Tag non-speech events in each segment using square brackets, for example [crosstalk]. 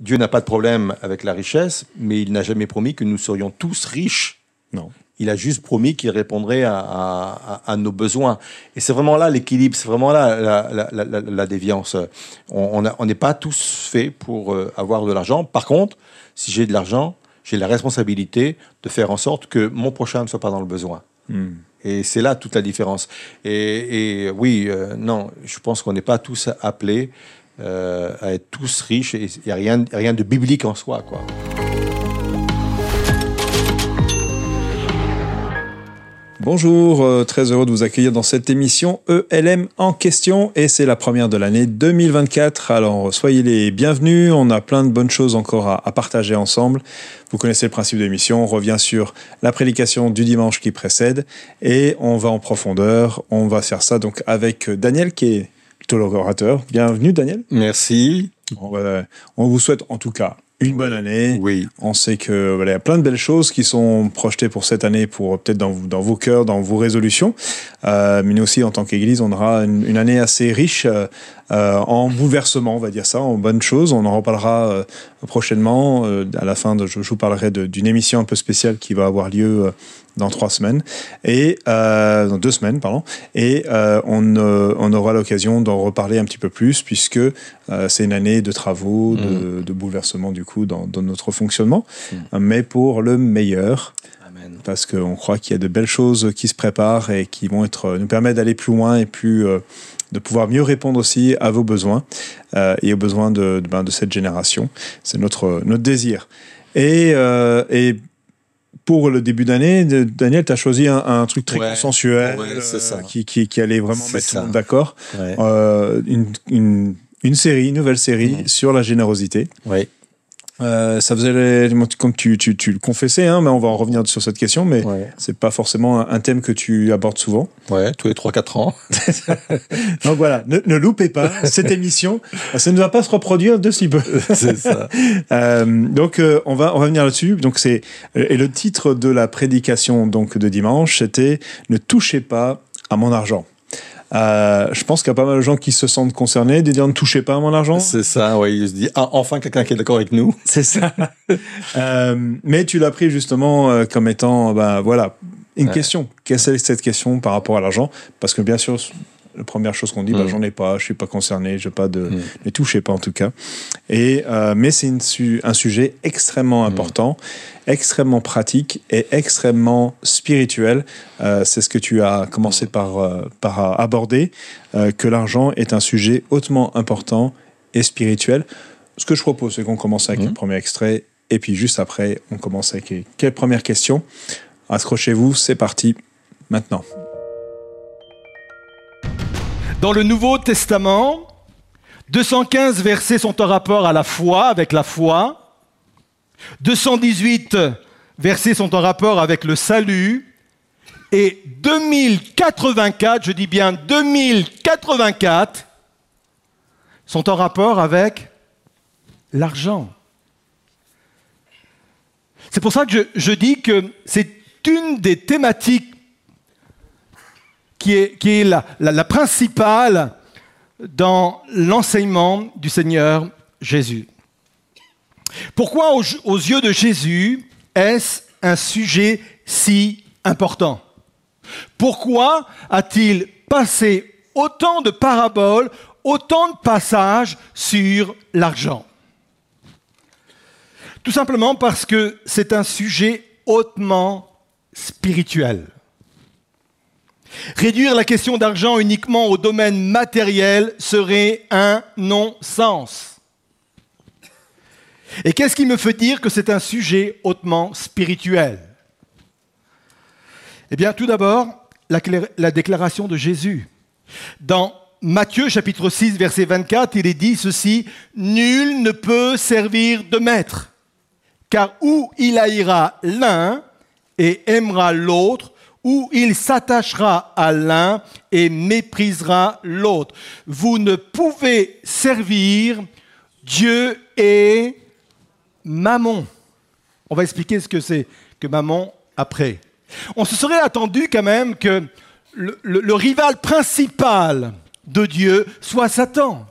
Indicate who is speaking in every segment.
Speaker 1: Dieu n'a pas de problème avec la richesse, mais il n'a jamais promis que nous serions tous riches.
Speaker 2: Non.
Speaker 1: Il a juste promis qu'il répondrait à, à- à nos besoins. Et c'est vraiment là l'équilibre, c'est vraiment là la, la- la- la- la déviance. On on a- on n'est pas tous faits pour euh, avoir de l'argent. Par contre, si j'ai de l'argent, j'ai la responsabilité de faire en sorte que mon prochain ne soit pas dans le besoin.
Speaker 2: Hmm.
Speaker 1: Et c'est là toute la différence. Et, et oui, euh, non, je pense qu'on n'est pas tous appelés euh, à être tous riches. Et il n'y a rien, rien de biblique en soi, quoi.
Speaker 2: Bonjour, euh, très heureux de vous accueillir dans cette émission ELM en question et c'est la première de l'année 2024. Alors soyez les bienvenus, on a plein de bonnes choses encore à, à partager ensemble. Vous connaissez le principe de l'émission, on revient sur la prédication du dimanche qui précède et on va en profondeur. On va faire ça donc avec Daniel qui est plutôt l'orateur. Bienvenue Daniel.
Speaker 1: Merci.
Speaker 2: On, vous souhaite en tout cas une bonne année.
Speaker 1: Oui.
Speaker 2: On sait que voilà, il y a plein de belles choses qui sont projetées pour cette année, pour peut-être dans, vos cœurs, dans vos résolutions. Euh, mais nous aussi, en tant qu'Église, on aura une, une année assez riche euh, en bouleversements, on va dire ça, en bonnes choses. On en reparlera euh, prochainement. Euh, à la fin, de, je, vous parlerai d'une émission un peu spéciale qui va avoir lieu euh, dans trois semaines et euh, dans deux semaines, pardon. Et euh, on, euh, on aura l'occasion d'en reparler un petit peu plus puisque euh, c'est une année de travaux, de, de bouleversements du coup dans, dans notre fonctionnement, mais pour le meilleur
Speaker 1: Amen.
Speaker 2: parce qu'on croit qu'il y a de belles choses qui se préparent et qui vont être, nous permettre d'aller plus loin et plus, euh, de pouvoir mieux répondre aussi à vos besoins euh, et aux besoins de, de, ben, de cette génération. C'est notre, notre désir. Et, euh, et pour le début d'année, Daniel, tu as choisi un, un truc très
Speaker 1: Ouais.
Speaker 2: consensuel
Speaker 1: Ouais, ça.
Speaker 2: qui, qui, qui allait vraiment mettre tout le monde d'accord.
Speaker 1: Ouais.
Speaker 2: Euh, une, une, une série, une nouvelle série sur la générosité.
Speaker 1: Oui.
Speaker 2: Euh, ça faisait, les- comme tu, tu, tu le confessais, hein, mais on va en revenir sur cette question, mais
Speaker 1: Ouais.
Speaker 2: c'est pas forcément un- un thème que tu abordes souvent.
Speaker 1: Ouais, tous les 3-4 ans. [laughs]
Speaker 2: Donc voilà, ne, ne loupez pas [laughs] cette émission, ça ne va pas se reproduire de si peu. [laughs]
Speaker 1: c'est ça.
Speaker 2: Euh, donc euh, on va on va venir là-dessus. Donc c'est et le titre de la prédication donc de dimanche, c'était ne touchez pas à mon argent. Euh, je pense qu'il y a pas mal de gens qui se sentent concernés de dire ne touchez pas à mon argent.
Speaker 1: C'est ça, oui. Il se dit, ah, enfin quelqu'un qui est d'accord avec nous.
Speaker 2: C'est ça. [laughs] Euh, mais tu l'as pris justement euh, comme étant, ben voilà, une
Speaker 1: Ouais.
Speaker 2: question. Quelle est cette question par rapport à l'argent? Parce que bien sûr, la première chose qu'on dit, bah,
Speaker 1: Mm.
Speaker 2: j'en ai pas, je suis pas concerné, je pas de,
Speaker 1: Mm.
Speaker 2: ne touchez pas en tout cas. Et euh, mais c'est su- un sujet extrêmement important, extrêmement pratique et extrêmement spirituel. Euh, c'est ce que tu as commencé par euh, par aborder, que l'argent est un sujet hautement important et spirituel. Ce que je propose, c'est qu'on commence avec le premier extrait, et puis juste après, on commence avec les quelle première question. Accrochez-vous, c'est parti, maintenant.
Speaker 3: Dans le Nouveau Testament, 215 versets sont en rapport à la foi, avec la foi. 218 versets sont en rapport avec le salut. Et 2084, je dis bien 2084, sont en rapport avec l'argent. C'est pour ça que je, je dis que c'est une des thématiques qui est, la, principale dans l'enseignement du Seigneur Jésus. Pourquoi aux yeux de Jésus est-ce un sujet si important? Pourquoi a-t-il passé autant de paraboles, autant de passages sur l'argent? Tout simplement parce que c'est un sujet hautement spirituel. Réduire la question d'argent uniquement au domaine matériel serait un non-sens. Et qu'est-ce qui me fait dire que c'est un sujet hautement spirituel? Eh bien, tout d'abord, la, déclaration de Jésus. Dans Matthieu chapitre 6, verset 24, il est dit ceci, Nul ne peut servir de maître, car où il haïra l'un et aimera l'autre, ou il s'attachera à l'un et méprisera l'autre. Vous ne pouvez servir Dieu et Mammon. On va expliquer ce que c'est que Mammon après. On se serait attendu quand même que le, rival principal de Dieu soit Satan.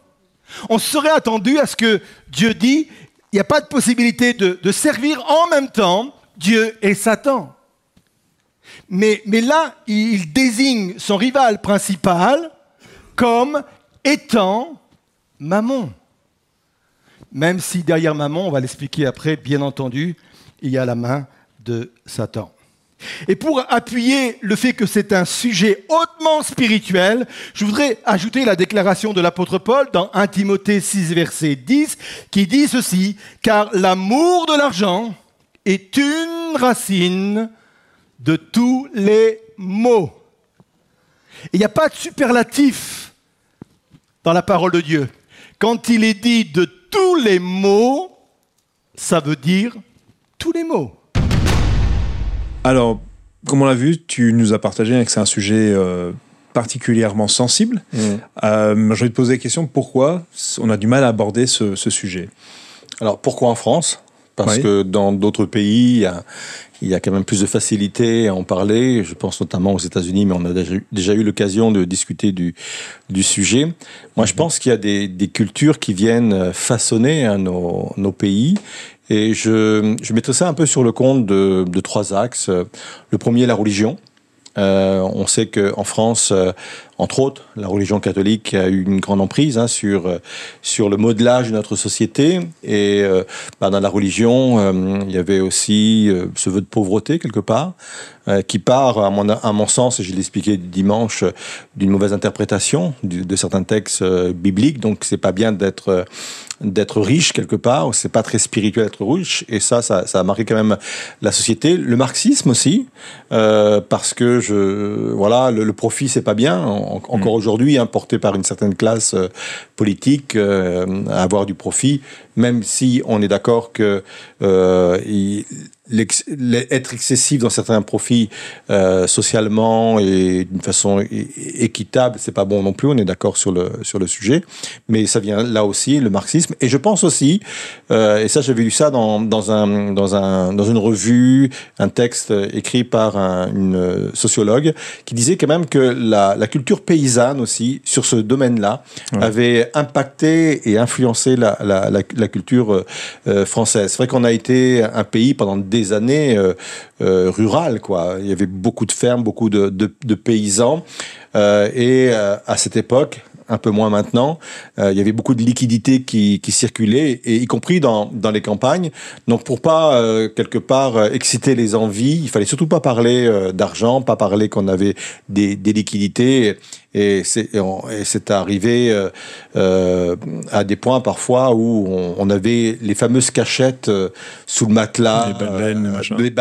Speaker 3: On se serait attendu à ce que Dieu dit il n'y a pas de possibilité de servir en même temps Dieu et Satan. Mais, là, il désigne son rival principal comme étant Mammon. Même si derrière Mammon, on va l'expliquer après, bien entendu, il y a la main de Satan. Et pour appuyer le fait que c'est un sujet hautement spirituel, je voudrais ajouter la déclaration de l'apôtre Paul dans 1 Timothée 6, verset 10, qui dit ceci, car l'amour de l'argent est une racine de tous les maux. Il n'y a pas de superlatif dans la parole de Dieu. Quand il est dit de tous les mots, ça veut dire tous les mots.
Speaker 2: Alors, comme on l'a vu, tu nous as partagé que c'est un sujet euh, particulièrement sensible.
Speaker 1: Mm.
Speaker 2: Euh, je vais te poser la question pourquoi on a du mal à aborder ce, ce sujet?
Speaker 1: Alors pourquoi en France? Parce
Speaker 2: Oui.
Speaker 1: que dans d'autres pays, il y, a, il y a quand même plus de facilité à en parler. Je pense notamment aux États-Unis, mais on a déjà, eu- l'occasion de discuter du, du sujet. Moi, je pense qu'il y a des, des cultures qui viennent façonner hein, nos, nos pays. Et je, je mettrais ça un peu sur le compte de, de trois axes. Le premier, la religion. Euh, on sait qu'en France, euh, entre autres, la religion catholique a eu une grande emprise hein, sur, euh, sur le modelage de notre société. Et euh, bah, dans la religion, euh, il y avait aussi euh, ce vœu de pauvreté quelque part, euh, qui part, à mon, à mon sens, et je l'ai expliqué dimanche, d'une mauvaise interprétation du- de certains textes bibliques. Donc, c'est pas bien d'être d'être riche quelque part. C'est pas très spirituel d'être riche. Et ça, ça, ça a marqué quand même la société. Le marxisme aussi, euh, parce que je, voilà, le, le profit c'est pas bien. En- encore aujourd'hui, hein, porté par une certaine classe euh, politique, euh, à avoir du profit, même si on est d'accord que euh, il- être excessif dans certains profits euh, socialement et d'une façon équitable, c'est pas bon non plus. On est d'accord sur le sur le sujet, mais ça vient là aussi le marxisme. Et je pense aussi, euh, et ça j'avais lu ça dans dans un dans un dans une revue, un texte écrit par un- une sociologue qui disait quand même que la, la culture paysanne aussi sur ce domaine-là
Speaker 2: Ouais.
Speaker 1: avait impacté et influencé la la, culture euh, euh, française. C'est vrai qu'on a été un pays pendant des années euh, rural, quoi. Il y avait beaucoup de fermes, beaucoup de, de, paysans. Et à cette époque, un peu moins maintenant, il y avait beaucoup de liquidités qui, qui circulaient, et y compris dans, dans les campagnes. Donc pour pas quelque part exciter les envies, il fallait surtout pas parler d'argent, pas parler qu'on avait des, des liquidités. Et c'est arrivé euh, euh, à des points parfois où on, on avait les fameuses cachettes euh, sous le matelas,
Speaker 2: Les bas de laine, machin.
Speaker 1: les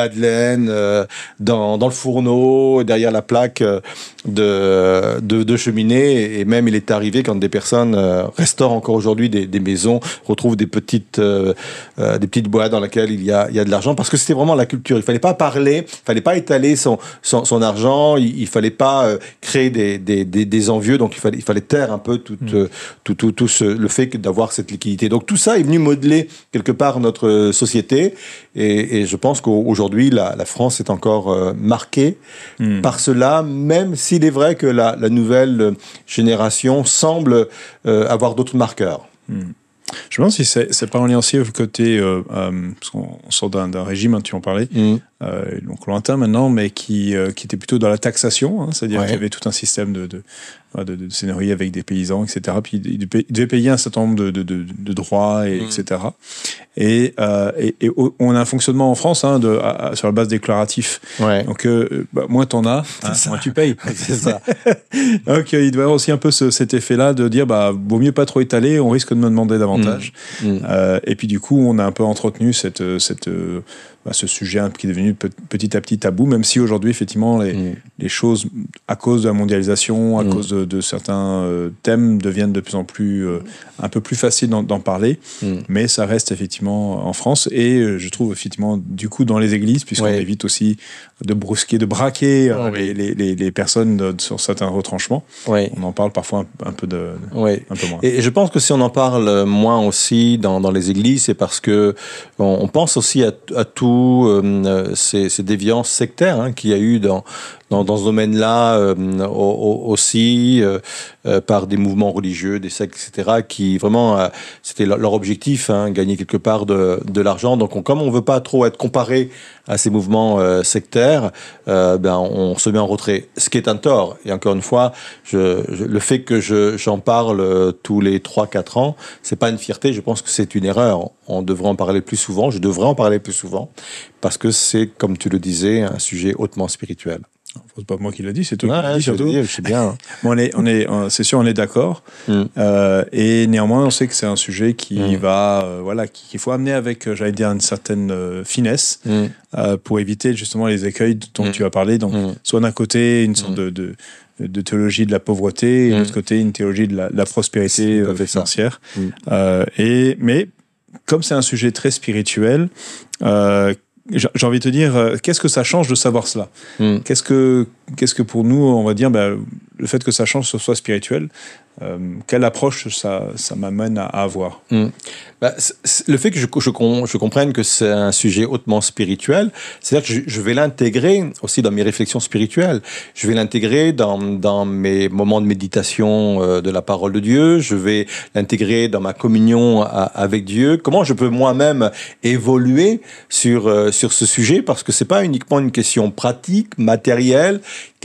Speaker 1: dans, dans le fourneau, derrière la plaque de, de, de cheminée. Et même, il est arrivé quand des personnes restaurent encore aujourd'hui des, des maisons, retrouvent des petites, euh, des petites boîtes dans lesquelles il y a, il y a de l'argent, parce que c'était vraiment la culture. Il fallait pas parler, il fallait pas étaler son, son, son argent, il, il fallait pas créer des, des, des, des envieux, donc il fallait, il fallait taire un peu tout, euh, tout, tout, tout ce, le fait d'avoir cette liquidité. Donc tout ça est venu modeler quelque part notre euh, société, et, et je pense qu'aujourd'hui, la, la France est encore euh, marquée
Speaker 2: Hmm.
Speaker 1: par cela, même s'il est vrai que la, la nouvelle génération semble euh, avoir d'autres marqueurs.
Speaker 2: Je me demande si c'est pas en lien aussi au côté, euh, euh, parce qu'on sort d'un régime, hein, tu en parlais,
Speaker 1: Mm.
Speaker 2: euh, donc lointain maintenant, mais qui, qui était plutôt dans la taxation, hein, c'est-à-dire
Speaker 1: Ouais.
Speaker 2: qu'il y avait tout un système de, de, de, de, avec des paysans, etc. Puis il devait payer un certain nombre de, de, de, de droits, et, etc. Et, euh, et, et on a un fonctionnement en France hein, de, à- à- sur la base déclaratif.
Speaker 1: Ouais.
Speaker 2: Donc, euh, bah, moins t'en as, hein,
Speaker 1: ça.
Speaker 2: moins tu payes. [laughs]
Speaker 1: C'est ça.
Speaker 2: Donc, euh, il doit y avoir aussi un peu ce- cet effet-là de dire, bah, vaut mieux pas trop étaler, on risque de me demander davantage.
Speaker 1: Mm.
Speaker 2: Euh, et puis du coup, on a un peu entretenu cette, cette, euh, bah, ce sujet qui est devenu pe- petit à petit tabou, même si aujourd'hui, effectivement, les,
Speaker 1: Mm.
Speaker 2: les choses, à cause de la mondialisation, à
Speaker 1: Mm.
Speaker 2: cause de, de certains euh, thèmes, deviennent de plus en plus, euh, un peu plus faciles d'en parler.
Speaker 1: Mm.
Speaker 2: Mais ça reste effectivement en France. Et euh, je trouve effectivement, du coup, dans les églises, puisqu'on
Speaker 1: Ouais.
Speaker 2: évite aussi de brusquer, de braquer
Speaker 1: Ouais.
Speaker 2: les, les, les, les personnes sur certains retranchements.
Speaker 1: Ouais.
Speaker 2: On en parle parfois un, un peu, de,
Speaker 1: Ouais.
Speaker 2: un peu moins.
Speaker 1: Et je pense que si on en parle moins aussi dans, dans les églises, c'est parce que on, on pense aussi à, à tous euh, ces, ces, déviances sectaires hein, qu'il y a eu dans, dans, ce domaine-là euh, aussi euh, par des mouvements religieux, des sectes, etc., qui vraiment, c'était leur, objectif, hein, gagner quelque part de, de l'argent. Donc, on, comme on veut pas trop être comparé à ces mouvements sectaires, ben, on se met en retrait, ce qui est un tort. Et encore une fois, le fait que j'en parle tous les 3-4 ans, c'est pas une fierté, je pense que c'est une erreur. On devrait en parler plus souvent, je devrais en parler plus souvent, parce que c'est, comme tu le disais, un sujet hautement spirituel.
Speaker 2: C'est pas moi qui l'a dit, c'est toi qui l'as dit surtout.
Speaker 1: Je sais bien. [laughs]
Speaker 2: bon, on est, on est, c'est sûr, on est d'accord. Mm. Euh, et néanmoins, on sait que c'est un sujet qui mm. va, euh, voilà, qu'il faut amener avec, j'allais dire, une certaine euh, finesse mm. euh, pour éviter justement les écueils dont tu as parlé. Donc, soit d'un côté une sorte de, de de théologie de la pauvreté et de l'autre côté une théologie de la, de la prospérité financière. Euh, et mais comme c'est un sujet très spirituel, euh, j'ai envie de te dire, euh, qu'est-ce que ça change de savoir cela? Mm. Qu'est-ce que, qu'est-ce que pour nous, on va dire, ben, le fait que ça change, ce soit spirituel, euh, quelle approche ça, m'amène à, avoir?
Speaker 1: Mmh. bah, Le fait que je, je, comprenne que c'est un sujet hautement spirituel, c'est-à-dire que je, vais l'intégrer aussi dans mes réflexions spirituelles. Je vais l'intégrer dans, mes moments de méditation euh, de la parole de Dieu. Je vais l'intégrer dans ma communion avec Dieu. Comment je peux moi-même évoluer sur, euh, sur ce sujet? Parce que c'est pas uniquement une question pratique, matérielle,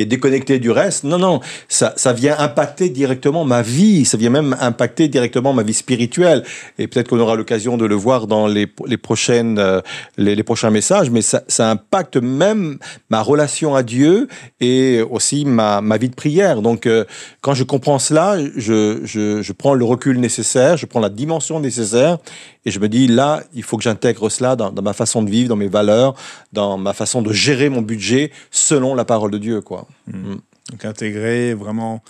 Speaker 1: déconnectée du reste. Non, non, ça, ça vient impacter directement ma vie, ça vient même impacter directement ma vie spirituelle. Et peut-être qu'on aura l'occasion de le voir dans les, les prochaines, euh, les, les, prochains messages, mais ça, ça, impacte même ma relation à Dieu et aussi ma, ma vie de prière. Donc, euh, quand je comprends cela, je, je, je prends le recul nécessaire, je prends la dimension nécessaire et je me dis, là, il faut que j'intègre cela dans, dans, ma façon de vivre, dans mes valeurs, dans ma façon de gérer mon budget selon la parole de Dieu. Quoi.
Speaker 2: Mmh. Mmh. Donc intégrer vraiment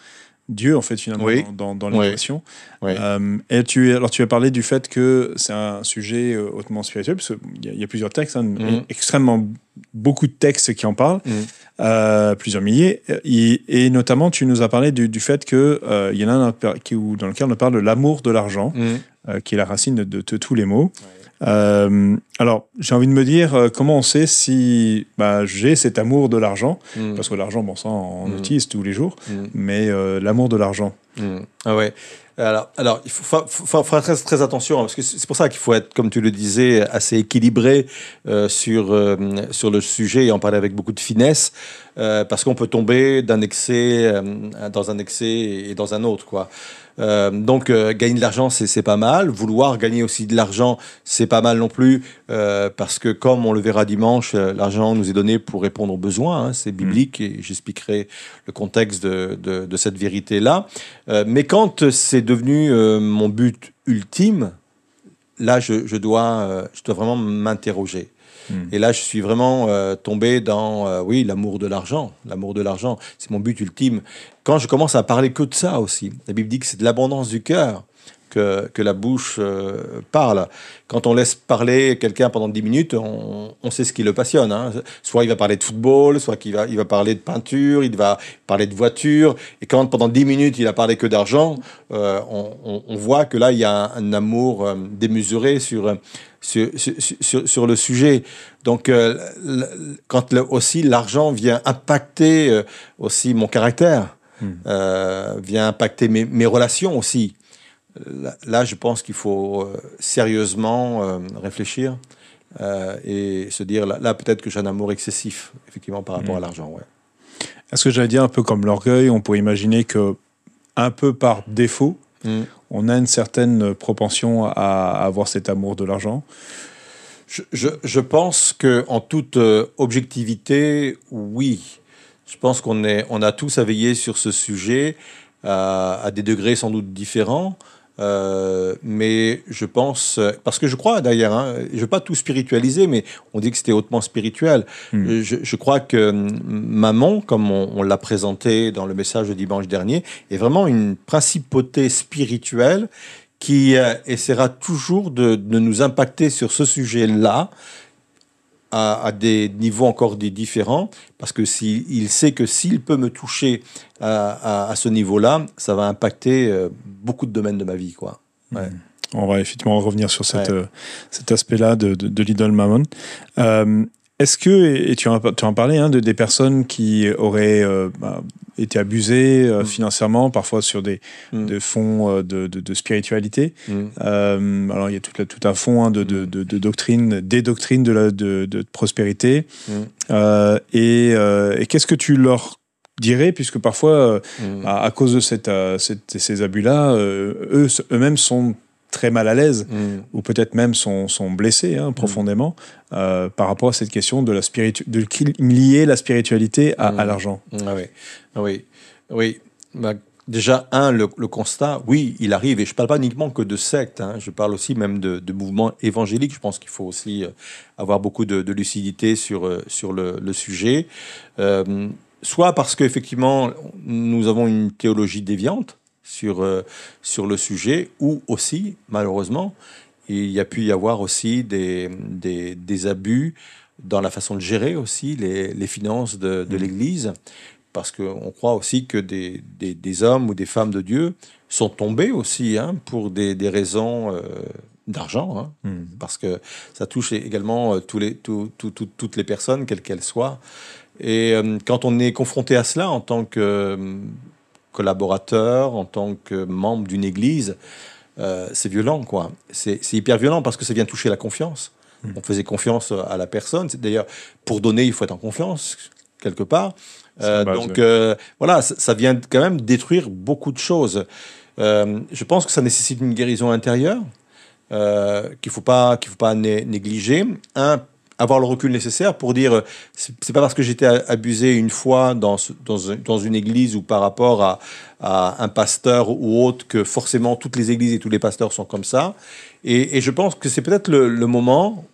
Speaker 2: Dieu, en fait, finalement,
Speaker 1: oui.
Speaker 2: dans, dans l'équation.
Speaker 1: Oui.
Speaker 2: Euh, et tu, alors, tu as parlé du fait que c'est un sujet euh, hautement spirituel, parce qu'il y, y, a plusieurs textes, hein,
Speaker 1: mm.
Speaker 2: extrêmement beaucoup de textes qui en parlent,
Speaker 1: mm.
Speaker 2: euh, plusieurs milliers. Et, et, notamment, tu nous as parlé du, du fait qu'il euh, y en a un dans lequel on parle de l'amour de l'argent,
Speaker 1: mm.
Speaker 2: qui est la racine de, de, de tous les mots. Euh, alors, j'ai envie de me dire, euh, comment on sait si bah, j'ai cet amour de l'argent?
Speaker 1: Mm.
Speaker 2: Parce que l'argent, bon, ça, on
Speaker 1: Mm.
Speaker 2: utilise tous les jours,
Speaker 1: Mm.
Speaker 2: mais euh, l'amour de l'argent.
Speaker 1: Ah ouais. Alors, il faut, faire très, attention, hein, parce que c'est pour ça qu'il faut être, comme tu le disais, assez équilibré euh, sur, euh, sur le sujet et en parler avec beaucoup de finesse, euh, parce qu'on peut tomber dans un excès et dans un autre, quoi. Donc gagner de l'argent c'est pas mal, vouloir gagner aussi de l'argent c'est pas mal non plus parce que comme on le verra dimanche, l'argent nous est donné pour répondre aux besoins, hein, c'est biblique et j'expliquerai le contexte de, de, de cette vérité là. Euh, mais quand c'est devenu euh, mon but ultime, là je, je dois je dois vraiment m'interroger.
Speaker 2: Mm.
Speaker 1: Et là, je suis vraiment euh, tombé dans, euh, oui, l'amour de l'argent. L'amour de l'argent, c'est mon but ultime. Quand je commence à parler que de ça aussi, la Bible dit que c'est de l'abondance du cœur que, que la bouche euh, parle. Quand on laisse parler quelqu'un pendant 10 minutes, on, on, sait ce qui le passionne. Hein. Soit il va parler de football, soit qu'il va, il va parler de peinture, il va parler de voiture. Et quand pendant 10 minutes, il a parlé que d'argent, euh, on, on, on, voit que là, il y a un, un amour euh, démesuré sur, sur, sur, le sujet. Donc, euh, quand le, aussi l'argent vient impacter euh, aussi mon caractère,
Speaker 2: mm.
Speaker 1: vient impacter mes, mes relations aussi. Là, là, je pense qu'il faut euh, sérieusement euh, réfléchir euh, et se dire, là, là peut-être que j'ai un amour excessif, effectivement, par rapport mmh. à l'argent. Ouais.
Speaker 2: Est-ce que j'allais dire un peu comme l'orgueil, on pourrait imaginer que, un peu par défaut,
Speaker 1: mmh.
Speaker 2: on a une certaine propension à avoir cet amour de l'argent?
Speaker 1: Je, je, je, pense que en toute objectivité, oui. Je pense qu'on on a tous à veiller sur ce sujet à des degrés sans doute différents. Euh, mais je pense, parce que je crois d'ailleurs, hein, je ne veux pas tout spiritualiser, mais on dit que c'était hautement spirituel.
Speaker 2: Mm.
Speaker 1: Je, je, crois que maman, comme on, on l'a présenté dans le message de dimanche dernier, est vraiment une principauté spirituelle qui euh, essaiera toujours de, de, nous impacter sur ce sujet-là. À, à, des niveaux encore des différents, parce que s'il il sait que s'il peut me toucher à, à, à ce niveau-là, ça va impacter euh, beaucoup de domaines de ma vie, quoi. Ouais.
Speaker 2: On va effectivement revenir sur cette,
Speaker 1: Ouais.
Speaker 2: euh, cet aspect-là de, de, de l'idole Mammon. Euh, Est-ce que, et tu en, tu en parlais, hein, de, des personnes qui auraient euh, bah, été abusées euh,
Speaker 1: Mm.
Speaker 2: financièrement, parfois sur des,
Speaker 1: Mm.
Speaker 2: des fonds euh, de, de, de spiritualité
Speaker 1: Mm.
Speaker 2: Alors, il y a tout, tout un fond hein, de, de, doctrines, des doctrines de, la, de, prospérité. Et et qu'est-ce que tu leur dirais, puisque parfois, à, à cause de cette, cette- ces abus-là, eux, eux-mêmes sont très mal à l'aise
Speaker 1: Mm.
Speaker 2: ou peut-être même sont, sont blessés hein, profondément euh, par rapport à cette question de, la spiritu- de lier la spiritualité à, à
Speaker 1: Mm.
Speaker 2: l'argent.
Speaker 1: Ah oui, Ah oui, oui. Bah, déjà, un, le, le constat, oui, il arrive, et je ne parle pas uniquement que de sectes, hein, je parle aussi même de, de mouvements évangéliques. Je pense qu'il faut aussi euh, avoir beaucoup de, de lucidité sur, euh, sur le, le sujet. Euh, soit parce qu'effectivement, nous avons une théologie déviante sur, euh, sur le sujet, ou aussi, malheureusement, il y a pu y avoir aussi des, des, des abus dans la façon de gérer aussi les, les finances de, de
Speaker 2: Mhm.
Speaker 1: l'Église, parce qu'on croit aussi que des, des, des hommes ou des femmes de Dieu sont tombés aussi hein, pour des, des raisons euh, d'argent, hein,
Speaker 2: Mm.
Speaker 1: parce que ça touche également euh, tous les, tout- tout- tout- toutes les personnes, quelles qu'elles soient. Et euh, quand on est confronté à cela en tant que collaborateur, en tant que membre d'une église, euh, c'est violent, quoi. C'est hyper violent parce que ça vient toucher la confiance.
Speaker 2: Mm.
Speaker 1: On faisait confiance à la personne. C'est D'ailleurs, pour donner, il faut être en confiance, quelque part. Euh,
Speaker 2: base,
Speaker 1: donc,
Speaker 2: ouais.
Speaker 1: euh, voilà, ça, ça vient quand même détruire beaucoup de choses. Je pense que ça nécessite une guérison intérieure qu'il faut pas qu'il faut pas né- négliger. Un, avoir le recul nécessaire pour dire euh, c'est pas parce que j'étais abusé une fois dans dans, un- dans une église ou par rapport à, à un pasteur ou autre que forcément toutes les églises et tous les pasteurs sont comme ça. Et, et je pense que c'est peut-être le, le moment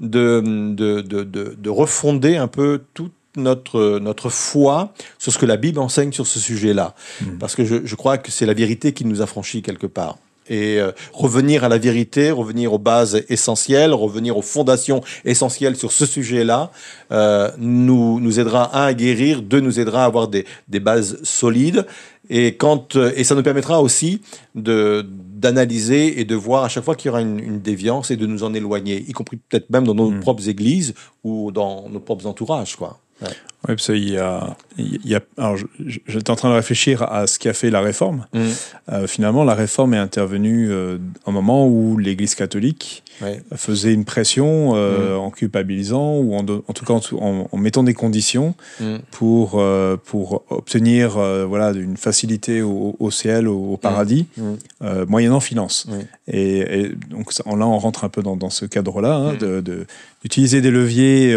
Speaker 1: de, de, de, de, de refonder un peu toute notre, notre foi sur ce que la Bible enseigne sur ce sujet-là.
Speaker 2: Mhm.
Speaker 1: Parce que je, je crois que c'est la vérité qui nous a franchis quelque part. Et euh, revenir à la vérité, revenir aux bases essentielles, revenir aux fondations essentielles sur ce sujet-là, euh, nous, nous aidera, un, à guérir, deux, nous aidera à avoir des, des bases solides. Et, quand, euh, et ça nous permettra aussi d'analyser et de voir à chaque fois qu'il y aura une, une déviance et de nous en éloigner, y compris peut-être même dans nos
Speaker 2: Mm.
Speaker 1: propres églises ou dans nos propres entourages. Quoi. Ouais.
Speaker 2: Oui, parce qu'il y a, il y a, alors j'étais en train de réfléchir à ce qui a fait la réforme.
Speaker 1: Mm.
Speaker 2: Euh, finalement, la réforme est intervenue euh, un moment où l'Église catholique
Speaker 1: Ouais.
Speaker 2: faisait une pression euh, en culpabilisant ou en, en tout cas en, mettant des conditions
Speaker 1: Mm.
Speaker 2: pour, euh, pour obtenir voilà, une facilité au, au ciel, au, au paradis,
Speaker 1: Mm.
Speaker 2: moyennant finance. Et, et donc là, on rentre un peu dans, dans ce cadre-là, hein,
Speaker 1: Mm.
Speaker 2: de- de- d'utiliser des leviers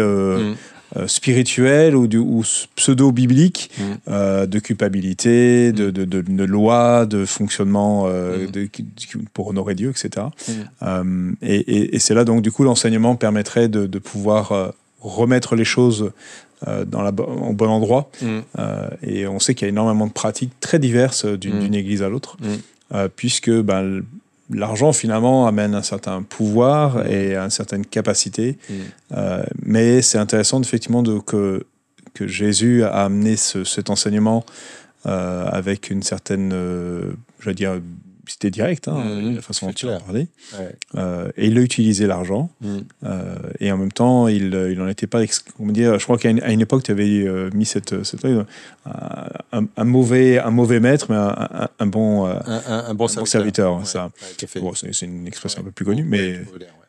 Speaker 2: euh, spirituels ou, du- ou pseudo-bibliques
Speaker 1: Mm.
Speaker 2: euh, de culpabilité, de, de, de, de loi, de fonctionnement euh,
Speaker 1: Mm.
Speaker 2: qui- pour honorer Dieu, etc. Euh, et et, et c'est là donc du coup l'enseignement permettrait de, pouvoir remettre les choses dans la, au bon endroit. Et on sait qu'il y a énormément de pratiques très diverses d'une église à l'autre, puisque ben, l'argent finalement amène un certain pouvoir
Speaker 1: Mm.
Speaker 2: et une certaine capacité.
Speaker 1: Mm.
Speaker 2: Euh, mais c'est intéressant effectivement de, que, que Jésus a amené ce- cet enseignement euh, avec une certaine, euh, je veux dire, c'était direct, hein,
Speaker 1: Mhm,
Speaker 2: la façon dont
Speaker 1: clair.
Speaker 2: parlais.
Speaker 1: Ouais.
Speaker 2: Euh, et il a utilisé l'argent.
Speaker 1: Mm.
Speaker 2: Euh, et en même temps, il euh, il n'en était pas. Comment dire Je crois qu'à une, une époque, tu avais euh, mis cette, cette euh, un, un mauvais, un mauvais maître, mais un, bon, euh,
Speaker 1: Un, bon serviteur.
Speaker 2: bon serviteur.
Speaker 1: Ouais,
Speaker 2: ça.
Speaker 1: ouais, tout à fait.
Speaker 2: Bon, c'est une expression un peu plus connue, mais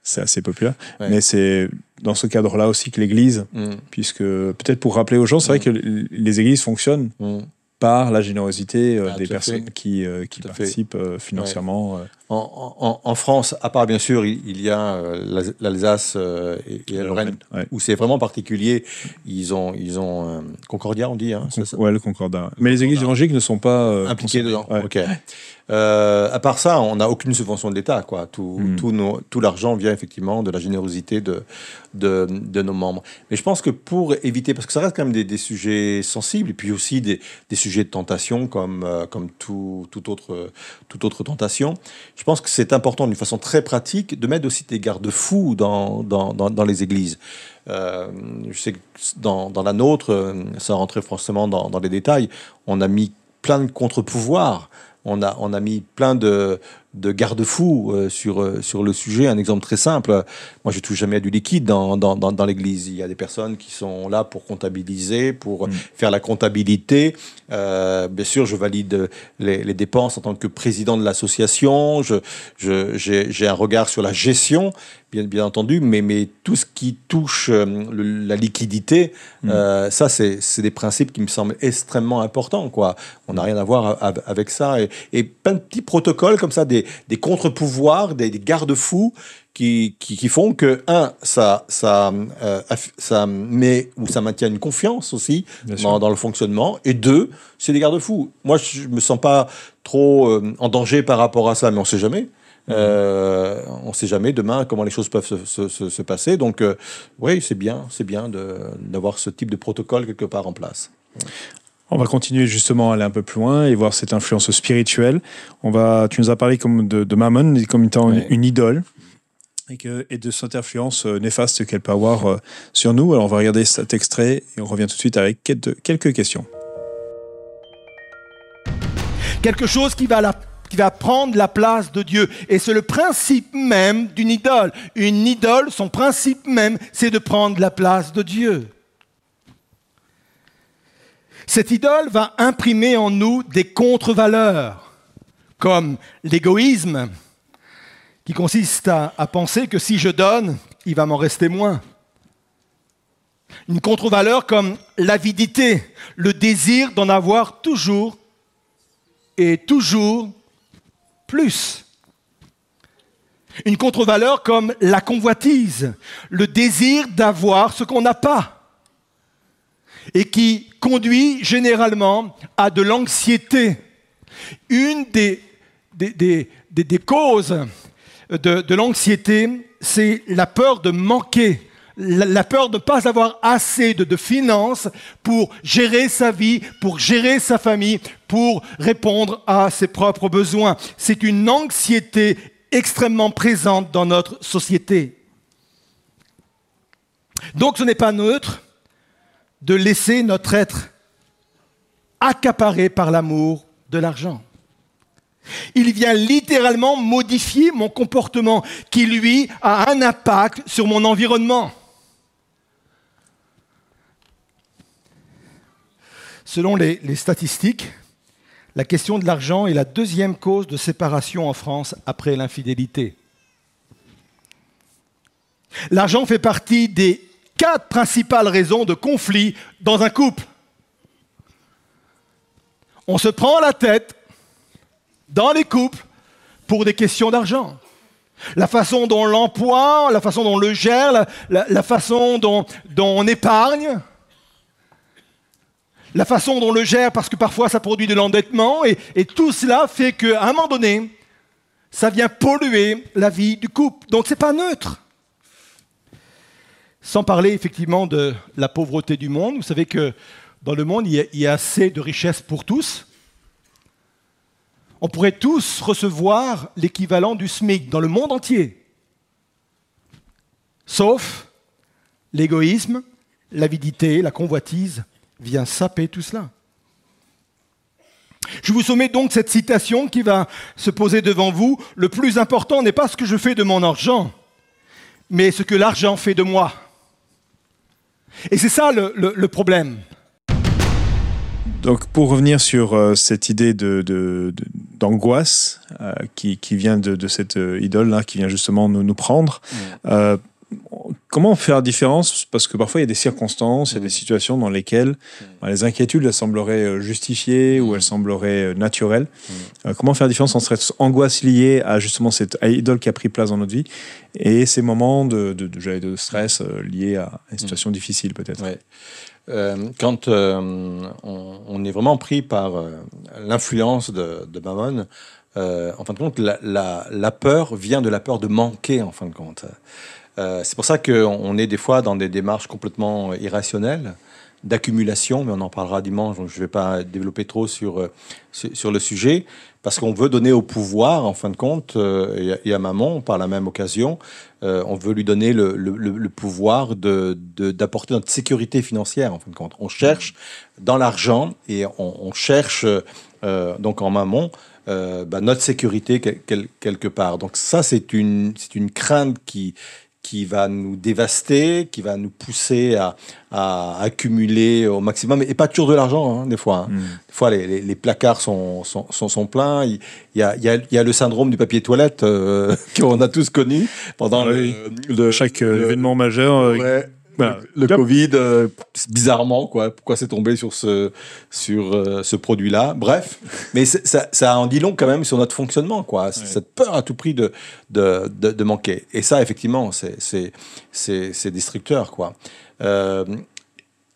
Speaker 2: c'est assez populaire. Mais c'est dans ce cadre-là aussi que l'Église,
Speaker 1: Mm.
Speaker 2: puisque peut-être pour rappeler aux gens, c'est vrai que l- les églises fonctionnent
Speaker 1: Mm.
Speaker 2: Par la générosité euh,
Speaker 1: Ah,
Speaker 2: des personnes
Speaker 1: fait.
Speaker 2: qui, euh, qui participent euh, financièrement.
Speaker 1: En, en- en France, à part bien sûr, il, y a euh, l'Al- l'Alsace euh, et, et la Lorraine,
Speaker 2: Ouais.
Speaker 1: où c'est vraiment particulier. Ils ont, ils ont euh, Concordia, on dit. Hein, ça?
Speaker 2: Ouais, le concordat. Mais les églises évangéliques ne sont pas euh, concernées.
Speaker 1: dedans.
Speaker 2: Ouais.
Speaker 1: Ok. Euh, à part ça, on n'a aucune subvention de l'État. Quoi. Tout,
Speaker 2: Mm.
Speaker 1: tout, l'argent vient effectivement de la générosité de, de, de nos membres. Mais je pense que pour éviter, parce que ça reste quand même des, des sujets sensibles, et puis aussi des, des sujets de tentation, comme, comme tout, tout autre, toute autre tentation, je pense que c'est important d'une façon très pratique de mettre aussi des garde-fous dans, les églises. Euh, je sais que dans, la nôtre, euh, sans rentrer forcément dans, les détails, on a mis plein de contre-pouvoirs. On a mis plein de, de garde-fous euh, sur, euh, sur le sujet. Un exemple très simple, moi je touche jamais à du liquide dans, dans, dans, dans l'église. Il y a des personnes qui sont là pour comptabiliser, pour
Speaker 2: Mm.
Speaker 1: faire la comptabilité. Euh, bien sûr, je valide les, les dépenses en tant que président de l'association. Je, je, j'ai, j'ai un regard sur la gestion, bien, bien entendu, mais, mais tout ce qui touche euh, le- la liquidité,
Speaker 2: Mm.
Speaker 1: euh, ça, c'est, des principes qui me semblent extrêmement importants. Quoi. On n'a rien à voir avec ça. Et, et plein de petits protocoles comme ça, des, des contre-pouvoirs, des, des garde-fous qui, qui, qui font que, un, ça, ça, euh, ça met ou ça maintient une confiance aussi dans, dans le fonctionnement. Et deux, c'est des garde-fous. Moi, je me sens pas trop euh, en danger par rapport à ça, mais on sait jamais. Euh, on ne sait jamais demain comment les choses peuvent se, se- se- se passer. Donc, euh, oui, c'est bien, c'est bien d'avoir ce type de protocole quelque part en place.
Speaker 2: On va continuer justement à aller un peu plus loin et voir cette influence spirituelle. On va, tu nous as parlé comme de, de Mammon comme étant une,
Speaker 1: Ouais.
Speaker 2: une idole et, que, et de cette influence euh, néfaste qu'elle peut avoir euh, sur nous. Alors on va regarder cet extrait et on revient tout de suite avec quelques quelques questions.
Speaker 3: quelque chose qui va, la- qui va prendre la place de Dieu. Et c'est le principe même d'une idole. Une idole, son principe même, c'est de prendre la place de Dieu. Cette idole va imprimer en nous des contre-valeurs, comme l'égoïsme, qui consiste à, penser que si je donne, il va m'en rester moins. Une contre-valeur comme l'avidité, le désir d'en avoir toujours et toujours plus. Une contre-valeur comme la convoitise, le désir d'avoir ce qu'on n'a pas, et qui conduit généralement à de l'anxiété. Une des, des, des- des- causes de, de l'anxiété, c'est la peur de manquer, la, la peur de ne pas avoir assez de, de finances pour gérer sa vie, pour gérer sa famille, pour répondre à ses propres besoins. C'est une anxiété extrêmement présente dans notre société. Donc ce n'est pas neutre de laisser notre être accaparé par l'amour de l'argent. Il vient littéralement modifier mon comportement qui, lui, a un impact sur mon environnement. Selon les, statistiques, la question de l'argent est la deuxième cause de séparation en France après l'infidélité. L'argent fait partie des quatre principales raisons de conflit dans un couple. On se prend la tête dans les couples pour des questions d'argent. La façon dont on l'emploie, la façon dont on le gère, la, façon dont, on épargne, la façon dont on le gère parce que parfois ça produit de l'endettement, et, et tout cela fait qu'à un moment donné, ça vient polluer la vie du couple. Donc c'est pas neutre. Sans parler effectivement de la pauvreté du monde, vous savez que dans le monde, il y a, assez de richesses pour tous. On pourrait tous recevoir l'équivalent du SMIC dans le monde entier. Sauf l'égoïsme, l'avidité, la convoitise vient saper tout cela. Je vous soumets donc cette citation qui va se poser devant vous. Le plus important n'est pas ce que je fais de mon argent, mais ce que l'argent fait de moi. Et c'est ça le, le- le problème.
Speaker 2: Donc, pour revenir sur euh, cette idée de, de- de- d'angoisse euh, qui, qui vient de, de cette euh, idole-là, qui vient justement nous, nous prendre, euh, comment faire la différence? Parce que parfois, il y a des circonstances, il y a des situations dans lesquelles bah, les inquiétudes, elles sembleraient euh, justifiées ou elles sembleraient euh, naturelles. Euh, comment faire la différence entre cette angoisse liée à justement cette idole qui a pris place dans notre vie et ces moments de, de, de, j'allais dire de stress liés à une situation difficile, peut-être?
Speaker 1: Ouais. Euh, quand euh, on, on est vraiment pris par euh, l'influence de, de Mammon, euh, en fin de compte, la, la- la peur vient de la peur de manquer, en fin de compte. Euh, c'est pour ça qu'on on est des fois dans des démarches complètement irrationnelles d'accumulation, mais on en parlera dimanche, donc je ne vais pas développer trop sur, euh, sur, le sujet, parce qu'on veut donner au pouvoir, en fin de compte, euh, et, à- et à Mammon, par la même occasion, on veut lui donner le, le- pouvoir de- de- d'apporter notre sécurité financière, en fin de compte. On cherche dans l'argent et on, on cherche, donc en Mammon, euh, bah, notre sécurité quelque part. Donc ça, c'est une, c'est une crainte qui, qui va nous dévaster, qui va nous pousser à, à accumuler au maximum, et pas toujours de l'argent, hein, des fois. Hein. Mm. Des fois, les, les, placards sont, sont, sont, pleins. Il y, a, il, y a, il y a le syndrome du papier toilette euh, [laughs] qu'on a tous connu pendant
Speaker 2: le, chaque événement majeur.
Speaker 1: Ouais le Covid, euh, bizarrement, quoi. Pourquoi c'est tombé sur ce, sur, euh, ce produit-là? Bref, mais ça, ça en dit long quand même sur notre fonctionnement, quoi. Cette peur à tout prix de, de, de, manquer. Et ça, effectivement, c'est destructeur, quoi. Euh,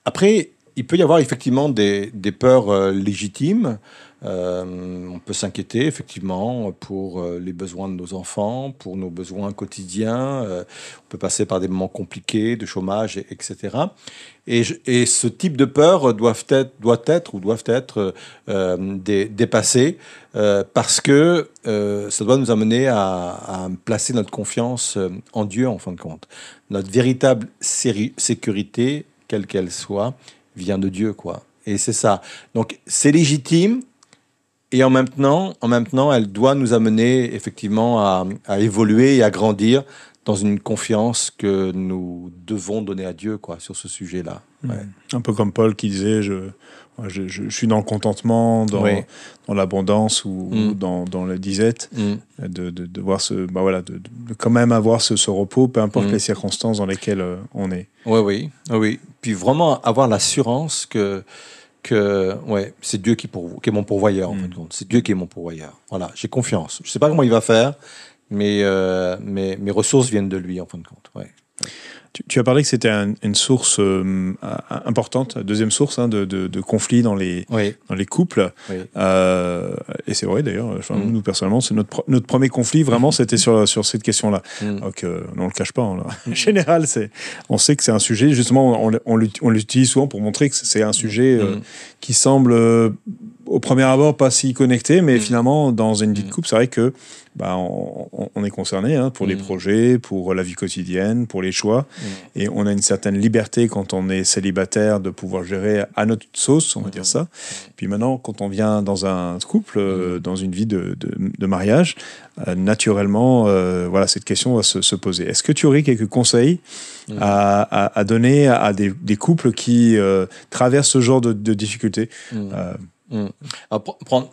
Speaker 1: après, il peut y avoir effectivement des, des peurs légitimes. Euh, on peut s'inquiéter effectivement pour euh, les besoins de nos enfants, pour nos besoins quotidiens. Euh, on peut passer par des moments compliqués de chômage, etc. Et, ce type de peur doivent être, doit être ou doivent être dépassés parce que ça doit nous amener à, à, placer notre confiance en Dieu en fin de compte. Notre véritable sécurité, quelle qu'elle soit, vient de Dieu, quoi. Et c'est ça. Donc c'est légitime, et en même temps, en même temps, elle doit nous amener effectivement à, à, évoluer et à grandir dans une confiance que nous devons donner à Dieu quoi, sur ce sujet-là.
Speaker 2: Hmm. Un peu comme Paul qui disait, je, je, je, suis dans le contentement, dans, dans l'abondance ou, hmm. dans, dans, la disette, hmm. de, de, de, voir ce, bah voilà, de, de, quand même avoir ce, ce repos, peu importe les circonstances dans lesquelles euh, on est.
Speaker 1: Oui, oui, oui. Puis vraiment avoir l'assurance que ouais, c'est Dieu qui, pour, qui est mon pourvoyeur, en mm. fin de compte. C'est Dieu qui est mon pourvoyeur. Voilà, j'ai confiance. Je ne sais pas comment il va faire, mais, euh, mais mes ressources viennent de lui, en fin de compte. Ouais.
Speaker 2: Tu, as parlé que c'était une source euh, importante, deuxième source hein, de, de, conflits dans les, dans les couples. Euh, et c'est vrai d'ailleurs, mm. nous personnellement, c'est notre, notre premier conflit, vraiment, c'était sur, sur cette question-là. Mm. Donc, euh, on ne le cache pas. En mm. général, on sait que c'est un sujet, justement, on, on l'utilise souvent pour montrer que c'est un sujet qui semble, au premier abord, pas si connecté, mais finalement, dans une vie de couple, c'est vrai que bah, on, est concerné hein, pour les mm. projets, pour la vie quotidienne, pour les choix. Mm. Et on a une certaine liberté quand on est célibataire de pouvoir gérer à notre sauce, on va dire mm. ça. Puis maintenant, quand on vient dans un couple, euh, dans une vie de, de, mariage, euh, naturellement, euh, voilà, cette question va se, se poser. Est-ce que tu aurais quelques conseils à, à, donner à, des, des, couples qui traversent ce genre de, de difficultés
Speaker 1: Mm.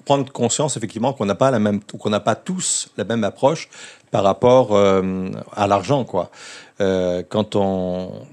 Speaker 1: prendre, conscience effectivement qu'on n'a pas la même, qu'on n'a pas tous la même approche par rapport euh, à l'argent, quoi. Euh, quand on,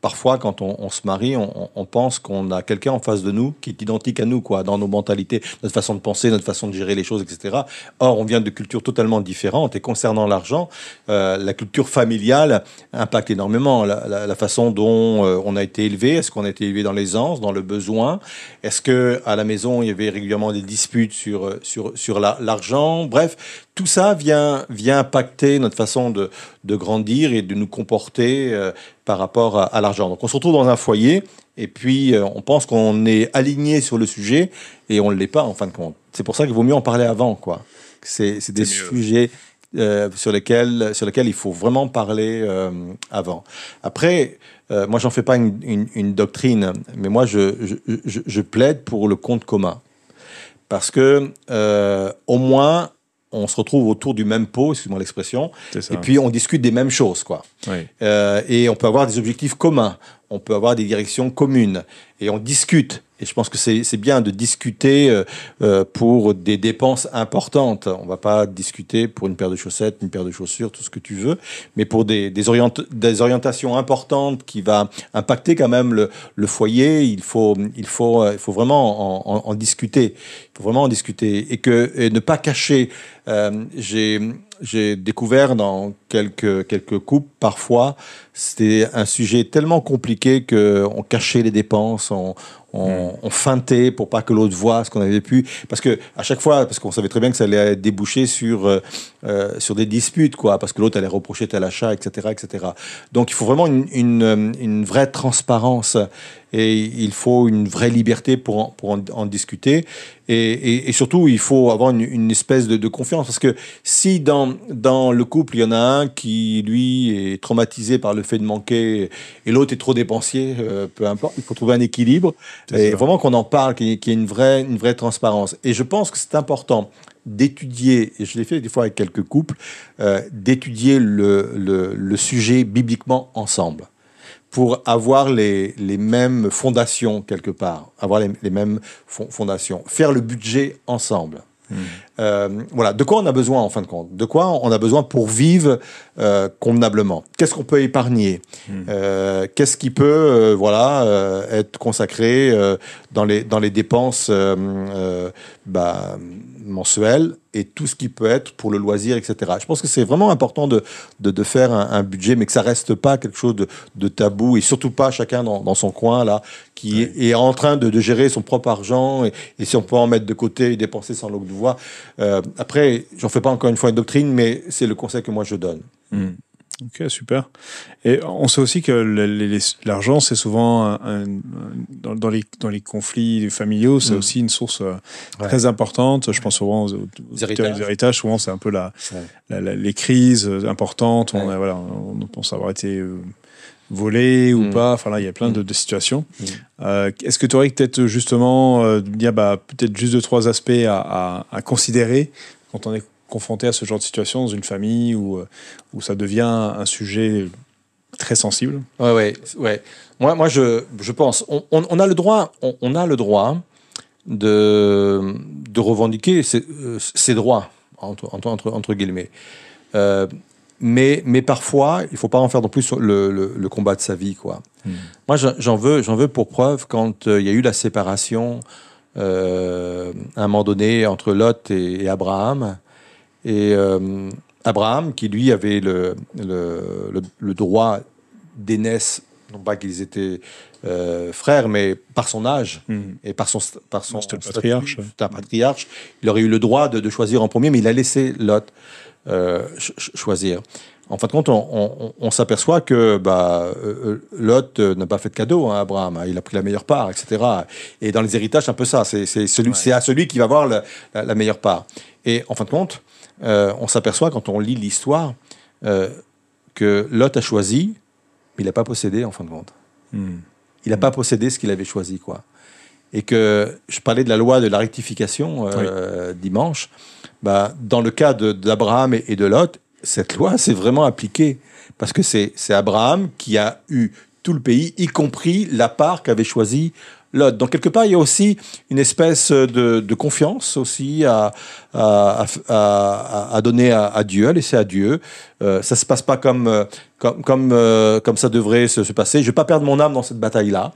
Speaker 1: parfois, quand on, se marie, on, pense qu'on a quelqu'un en face de nous qui est identique à nous, quoi, dans nos mentalités, notre façon de penser, notre façon de gérer les choses, etc. Or, on vient de cultures totalement différentes. Et concernant l'argent, euh, la culture familiale impacte énormément la, façon dont euh, on a été élevé. Est-ce qu'on a été élevé dans l'aisance, dans le besoin? Est-ce que à la maison, il y avait régulièrement des disputes sur euh, sur sur l'argent? Bref, tout ça vient, vient impacter notre façon de, de grandir et de nous comporter euh, par rapport à, l'argent. Donc on se retrouve dans un foyer et puis euh, on pense qu'on est aligné sur le sujet et on ne l'est pas en fin de compte. C'est pour ça qu'il vaut mieux en parler avant. quoi. C'est des sujets euh, sur, lesquels, sur lesquels il faut vraiment parler avant. Après, moi j'en fais pas une, une, doctrine, mais moi je, je, je, plaide pour le compte commun. Parce que au moins on se retrouve autour du même pot, excuse-moi l'expression, et puis on discute des mêmes choses, quoi. Euh, et on peut avoir des objectifs communs, on peut avoir des directions communes, et on discute. Et je pense que c'est bien de discuter euh, euh, pour des dépenses importantes. On va pas discuter pour une paire de chaussettes, une paire de chaussures, tout ce que tu veux, mais pour des, des, des orientations importantes qui va impacter quand même le, le foyer. Il faut, il faut, il faut vraiment en, en, discuter. Il faut vraiment en discuter et que et ne pas cacher. Euh, J'ai découvert dans quelques, quelques coupes, parfois, c'était un sujet tellement compliqué qu'on cachait les dépenses, on, on, feintait pour pas que l'autre voit ce qu'on avait pu. Parce que à chaque fois, parce qu'on savait très bien que ça allait déboucher sur, euh, euh, sur des disputes, quoi, parce que l'autre allait reprocher tel achat, etc., etc. Donc il faut vraiment une, une, une vraie transparence et il faut une vraie liberté pour en, pour en, discuter. Et, et, surtout, il faut avoir une, une espèce de, de, confiance. Parce que si dans, dans le couple, il y en a un qui, lui, est traumatisé par le fait de manquer et l'autre est trop dépensier, euh, peu importe. Il faut trouver un équilibre et vraiment qu'on en parle, qu'il y ait une vraie, une vraie transparence. Et je pense que c'est important d'étudier, et je l'ai fait des fois avec quelques couples, euh, d'étudier le, le, le sujet bibliquement ensemble pour avoir les, les, mêmes fondations quelque part, avoir les, les mêmes fondations, faire le budget ensemble. Mmh. Euh, voilà, de quoi on a besoin en fin de compte? De quoi on a besoin pour vivre euh, convenablement? Qu'est-ce qu'on peut épargner? Mmh. euh, Qu'est-ce qui peut, voilà, être consacré dans les dans les dépenses bah, mensuelles et tout ce qui peut être pour le loisir, etc. Je pense que c'est vraiment important de, de, de faire un, un, budget, mais que ça reste pas quelque chose de, de tabou et surtout pas chacun dans, dans son coin là, qui ouais. est, est, en train de, gérer son propre argent et, et, si on peut en mettre de côté et dépenser sans langue de voix. Euh, après, j'en fais pas encore une fois une doctrine, mais c'est le conseil que moi je donne.
Speaker 2: Mmh. Ok, super. Et on sait aussi que l'argent, c'est souvent un, un, dans, dans, les, dans les conflits familiaux, c'est mmh. aussi une source euh, ouais. très importante. Je pense souvent aux, aux, aux héritages. héritages. Souvent, c'est un peu la, ouais. la, la, les crises importantes. On, ouais. voilà, on pense avoir été euh, volé ou mmh. pas. Enfin là, il y a plein de, de situations. Mmh. Euh, Est-ce que tu aurais peut-être justement euh, dire bah, peut-être juste deux trois aspects à, à, à considérer quand on est confronté à ce genre de situation dans une famille où, où ça devient un sujet très sensible
Speaker 1: Ouais, ouais, ouais. Moi, moi je, je pense, on, on, on a le droit, on, on, a le droit de, de revendiquer ses, ses droits, entre, entre, entre guillemets. Euh, mais, mais parfois, il ne faut pas en faire non plus le, le, le combat de sa vie. Quoi. Mm. Moi, j'en veux, veux pour preuve quand il euh, y a eu la séparation euh, à un moment donné entre Lot et, et Abraham. Et euh, Abraham, qui lui avait le, le, le, le droit d'aînesse, non pas qu'ils étaient euh, frères, mais par son âge
Speaker 2: Hmm.
Speaker 1: mmh. et par son, par son
Speaker 2: statut, patriarche.
Speaker 1: un patriarche, il aurait eu le droit de, de, choisir en premier, mais il a laissé Lot euh, ch choisir. En fin de compte, on, on, on s'aperçoit que bah, Lot n'a pas fait de cadeau à Abraham. Hein, il a pris la meilleure part, etc. Et dans les héritages, c'est un peu ça. C'est celui, ouais. à celui qui va avoir la, la, la, meilleure part. Et en fin de compte, euh, on s'aperçoit quand on lit l'histoire euh, que Lot a choisi, mais il n'a pas possédé en fin de compte.
Speaker 2: Hmm.
Speaker 1: Il n'a pas possédé ce qu'il avait choisi, quoi. Et que je parlais de la loi de la rectification euh, oui. dimanche. Bah, dans le cas d'Abraham et, et, de Lot, cette loi s'est vraiment appliquée parce que c'est Abraham qui a eu tout le pays, y compris la part qu'avait choisi Lot. Donc quelque part, il y a aussi une espèce de, confiance aussi à, à, à, donner à, Dieu, à laisser à Dieu. Euh, ça se passe pas comme comme comme, euh, comme ça devrait se, se passer. Je vais pas perdre mon âme dans cette bataille là.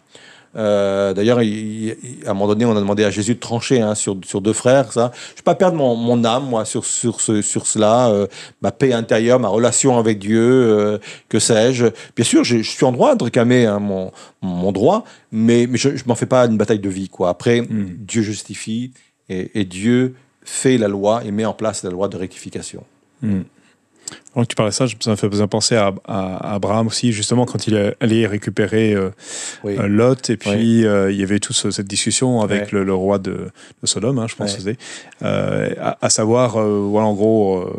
Speaker 1: Euh, D'ailleurs, à un moment donné, on a demandé à Jésus de trancher hein, sur, sur deux frères. Ça. Je ne vais pas perdre mon, mon, âme, moi, sur, sur, ce, sur cela, euh, ma paix intérieure, ma relation avec Dieu, euh, que sais-je. Bien sûr, je, je, suis en droit de réclamer hein, mon, mon droit, mais, mais je ne m'en fais pas une bataille de vie. Quoi. Après, mm. Dieu justifie et, et, Dieu fait la loi et met en place la loi de rectification.
Speaker 2: Mm. Que tu parlais ça, ça me fait penser à, à, à, Abraham aussi, justement, quand il allait récupérer euh, oui. euh, Lot, et puis oui. euh, il y avait toute cette discussion avec ouais. le, le, roi de, de Sodome, hein, je pense, ouais. Euh, à, à, savoir, voilà, en gros,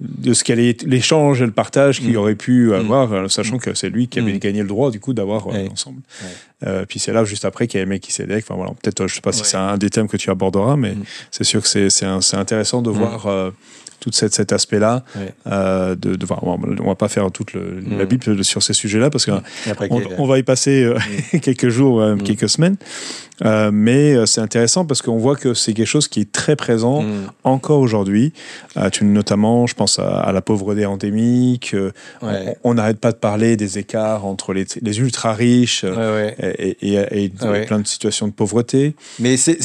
Speaker 2: de ce qu'elle est l'échange et le partage qu'il mm. aurait pu avoir, mm. sachant que c'est lui qui avait mm. gagné le droit, du coup, d'avoir ouais. ensemble. puis c'est là, juste après, qu'il y a Melchizedek. Enfin, voilà, peut-être, je sais pas si c'est un des thèmes que tu aborderas, mais c'est sûr que c'est intéressant de voir tout cet, cet aspect-là. Ouais. Euh, de, de, on va pas faire toute le, mmh. la Bible sur ces sujets-là parce qu'on on, on, va y passer euh, mmh. [laughs] quelques jours, euh, mmh. quelques semaines. Euh, mais euh, c'est intéressant parce qu'on voit que c'est quelque chose qui est très présent encore aujourd'hui. Euh, notamment, je pense à, à la pauvreté endémique. Ouais. On n'arrête pas de parler des écarts entre les, les ultra riches
Speaker 1: ouais,
Speaker 2: et, et, et plein de situations de pauvreté.
Speaker 1: Mais c'est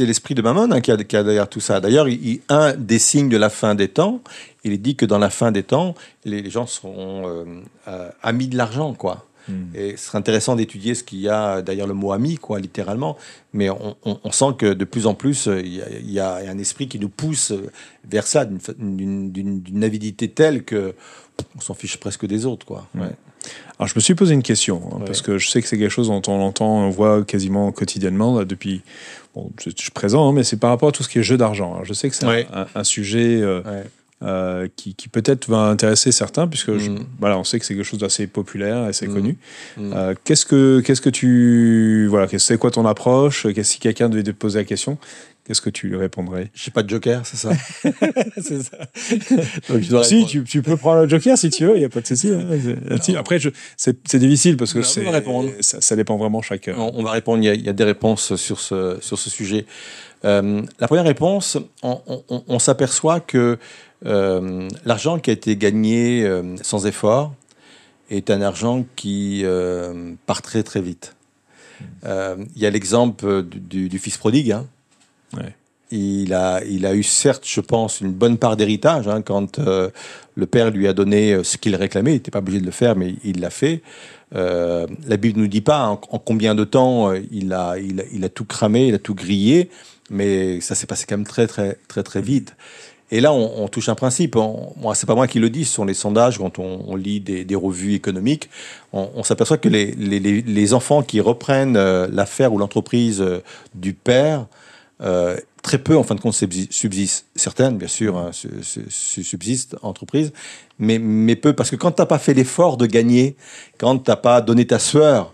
Speaker 1: l'esprit de Mammon hein, qui, a, qui a derrière tout ça. D'ailleurs, un des signes de la fin des temps, il est dit que dans la fin des temps, les, gens seront euh, amis de l'argent, quoi. Mm. Et ce serait intéressant d'étudier ce qu'il y a derrière le mot ami, quoi, littéralement. Mais on, on, on sent que de plus en plus, euh, il y, a, il y, a, un esprit qui nous pousse vers ça, d'une avidité telle que on s'en fiche presque des autres, quoi.
Speaker 2: Ouais. Alors, je me suis posé une question, hein, ouais. parce que je sais que c'est quelque chose dont on entend, on voit quasiment quotidiennement là, depuis. Bon, je, je suis présent, hein, mais c'est par rapport à tout ce qui est jeu d'argent. Je sais que c'est ouais. un, un, sujet. Euh, euh, qui, qui peut-être va intéresser certains, puisque je-
Speaker 1: Mm.
Speaker 2: voilà, on sait que c'est quelque chose d'assez populaire, assez
Speaker 1: Mm.
Speaker 2: connu.
Speaker 1: Mm.
Speaker 2: Euh, qu'est-ce que qu'est-ce que tu voilà, c'est quoi ton approche? Qu'est-ce si quelqu'un devait te poser la question, qu'est-ce que tu lui répondrais?
Speaker 1: J'ai pas de joker, c'est ça [laughs] C'est ça. [laughs] Donc, je
Speaker 2: Si, tu, tu peux prendre le joker si tu veux, il n'y a pas de souci. hein. [laughs] Après, je- c'est difficile parce que
Speaker 1: Non, répondre.
Speaker 2: ça, ça dépend vraiment chacun.
Speaker 1: On, on va répondre, il y, a, il y a des réponses sur ce, sur ce sujet. Euh, la première réponse, on, on- on s'aperçoit que euh, l'argent qui a été gagné euh, sans effort est un argent qui part très très vite. Il y a l'exemple du, du- du fils prodigue. hein. Il, a, il a eu certes, je pense, une bonne part d'héritage hein, quand euh, le père lui a donné euh, ce qu'il réclamait. Il n'était pas obligé de le faire, mais il l'a fait. Euh, la Bible ne nous dit pas en, en combien de temps il a, il, a, tout cramé, il a tout grillé, mais ça s'est passé quand même très, très, très, très vite. Et là, on, on touche un principe. On, moi, c'est pas moi qui le dis, ce sont les sondages. Quand on, lit des, revues économiques, on, s'aperçoit que les, enfants qui reprennent l'affaire ou l'entreprise du père, euh, très peu, en fin de compte, subsi- subsistent. Certaines, bien sûr, hein, su- su- su- subsistent, entreprises, mais, mais peu. Parce que quand tu n'as pas fait l'effort de gagner, quand tu n'as pas donné ta sueur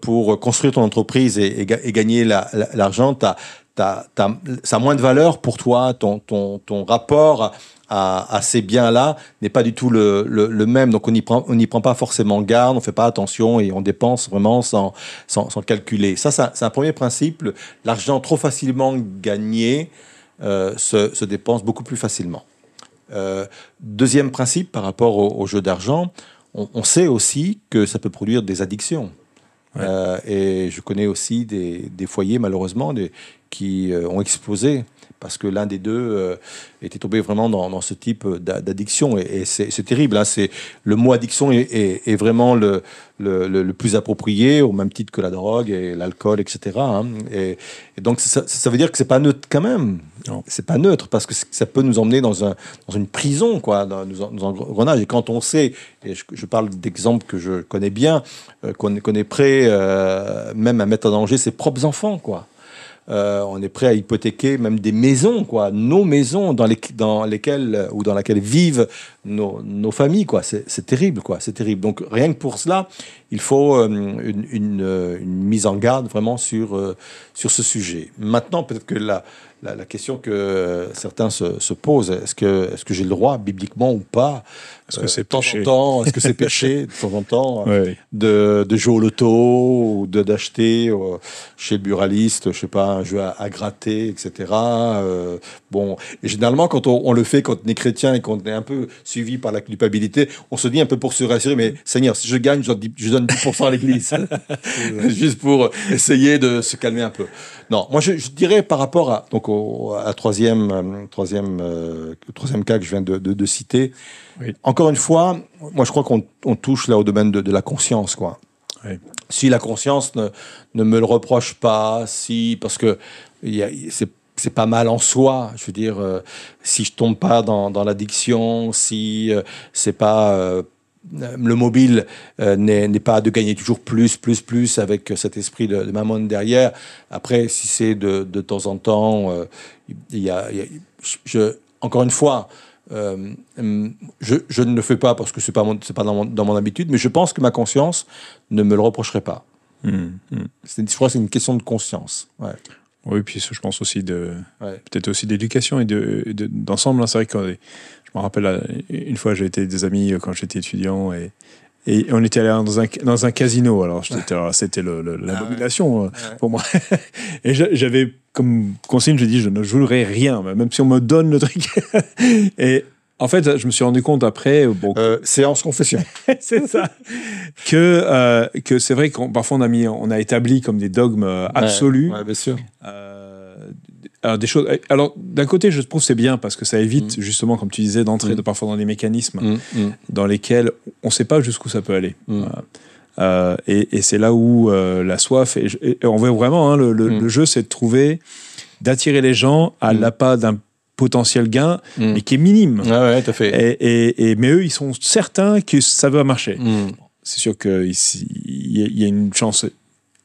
Speaker 1: pour construire ton entreprise et, et et gagner la- la- l'argent, t'as- ça a moins de valeur pour toi. Ton, rapport à, ces biens-là n'est pas du tout le, même. Donc on n'y prend, pas forcément garde, on ne fait pas attention et on dépense vraiment sans, sans, calculer. Ça, c'est un premier principe. L'argent trop facilement gagné euh, se, se dépense beaucoup plus facilement. Euh, deuxième principe par rapport au, au jeu d'argent, on sait aussi que ça peut produire des addictions. Euh, et je connais aussi des, foyers, malheureusement, qui euh, ont explosé parce que l'un des deux euh, était tombé vraiment dans, dans ce type d'a- d'addiction. Et, et c'est terrible. hein. Le mot addiction est, est- est vraiment le, le, le- le plus approprié, au même titre que la drogue et l'alcool, etc. hein. Et, et donc, ça, ça veut dire que c'est pas neutre quand même. C'est pas neutre parce que ça peut nous emmener dans, un, dans une prison, quoi, dans, nous engrenages. Et quand on sait, et je, je parle d'exemples que je connais bien, euh, qu'on qu'on est prêt euh, même à mettre en danger ses propres enfants, quoi. Euh, on est prêt à hypothéquer même des maisons, quoi, nos maisons dans, les, dans lesquelles ou dans laquelle vivent nos, nos familles, quoi. C'est terrible, quoi. C'est terrible. Donc rien que pour cela, il faut euh, une, euh, mise en garde vraiment sur euh, sur ce sujet. Maintenant, peut-être que la, la, la question que euh, certains se, se posent, est-ce que est-ce que j'ai le droit bibliquement ou pas
Speaker 2: Est-ce que
Speaker 1: euh,
Speaker 2: c'est
Speaker 1: de temps
Speaker 2: péché
Speaker 1: en temps, est-ce que c'est [laughs] péché de temps en temps euh, de, de jouer au loto ou de d'acheter euh, chez le buraliste, je sais pas, un jeu à, à gratter, etc. Euh, bon, et généralement, quand on, on le fait, quand on est chrétien et qu'on est un peu suivi par la culpabilité, on se dit un peu pour se rassurer, mais Seigneur, si je gagne, je donne 10%, je donne 10% à l'église. [laughs] [laughs] Juste pour essayer de se calmer un peu. Non, moi, je, je dirais par rapport à, donc au, à troisième, troisième, euh, troisième cas que je viens de, de- de citer,
Speaker 2: Oui.
Speaker 1: encore une fois, moi, je crois qu'on on touche là au domaine de, de la conscience, quoi
Speaker 2: Oui.
Speaker 1: si la conscience ne, ne me le reproche pas, si parce que c'est c'est pas mal en soi, je veux dire, euh, si je tombe pas dans, dans l'addiction, si euh, c'est pas euh, le mobile n'est pas de gagner toujours plus, plus, plus avec cet esprit de, de mammon derrière. Après, si c'est de, de temps en temps, il y a, y je- encore une fois, euh, hum, je, je ne le fais pas parce que c'est pas mon- c'est pas dans mon, dans mon habitude, mais je pense que ma conscience ne me le reprocherait pas.
Speaker 2: Hmm.
Speaker 1: C'est- Je crois que c'est une question de conscience. Ouais.
Speaker 2: Oui, puis je pense aussi de
Speaker 1: Ouais.
Speaker 2: peut-être aussi d'éducation et de de- d'ensemble. hein. C'est vrai que je me rappelle une fois j'ai été des amis euh, quand j'étais étudiant et et on était allé dans un, dans un casino. Alors, c'était le-
Speaker 1: Ah ouais.
Speaker 2: l'abomination euh, pour moi. [laughs] Et j'a- j'avais comme consigne, je dis, je ne jouerai rien, même si on me donne le truc. [laughs] Et en fait, je me suis rendu compte après, bon,
Speaker 1: Euh, séance confession. [laughs]
Speaker 2: c'est ça. Que, euh, que c'est vrai qu'on parfois on a, mis, on a établi comme des dogmes euh, absolus.
Speaker 1: Ouais, bien sûr.
Speaker 2: Euh, alors, des choses, alors, d'un côté, je trouve que c'est bien parce que ça évite, justement, comme tu disais, d'entrer
Speaker 1: Mm.
Speaker 2: de, parfois dans des mécanismes
Speaker 1: Mm, mm,
Speaker 2: dans lesquels on ne sait pas jusqu'où ça peut aller.
Speaker 1: Mm.
Speaker 2: Voilà. Euh, et et c'est là où euh, la soif, et, je- et on voit vraiment, hein, le, le-
Speaker 1: Mm.
Speaker 2: le jeu, c'est de trouver, d'attirer les gens à
Speaker 1: Mm.
Speaker 2: l'appât d'un potentiel gain,
Speaker 1: mm.
Speaker 2: mais qui est minime.
Speaker 1: Ouais, ouais, tout à fait.
Speaker 2: Et, mais eux, ils sont certains que ça va marcher.
Speaker 1: Mm,
Speaker 2: C'est sûr qu'il il y a une chance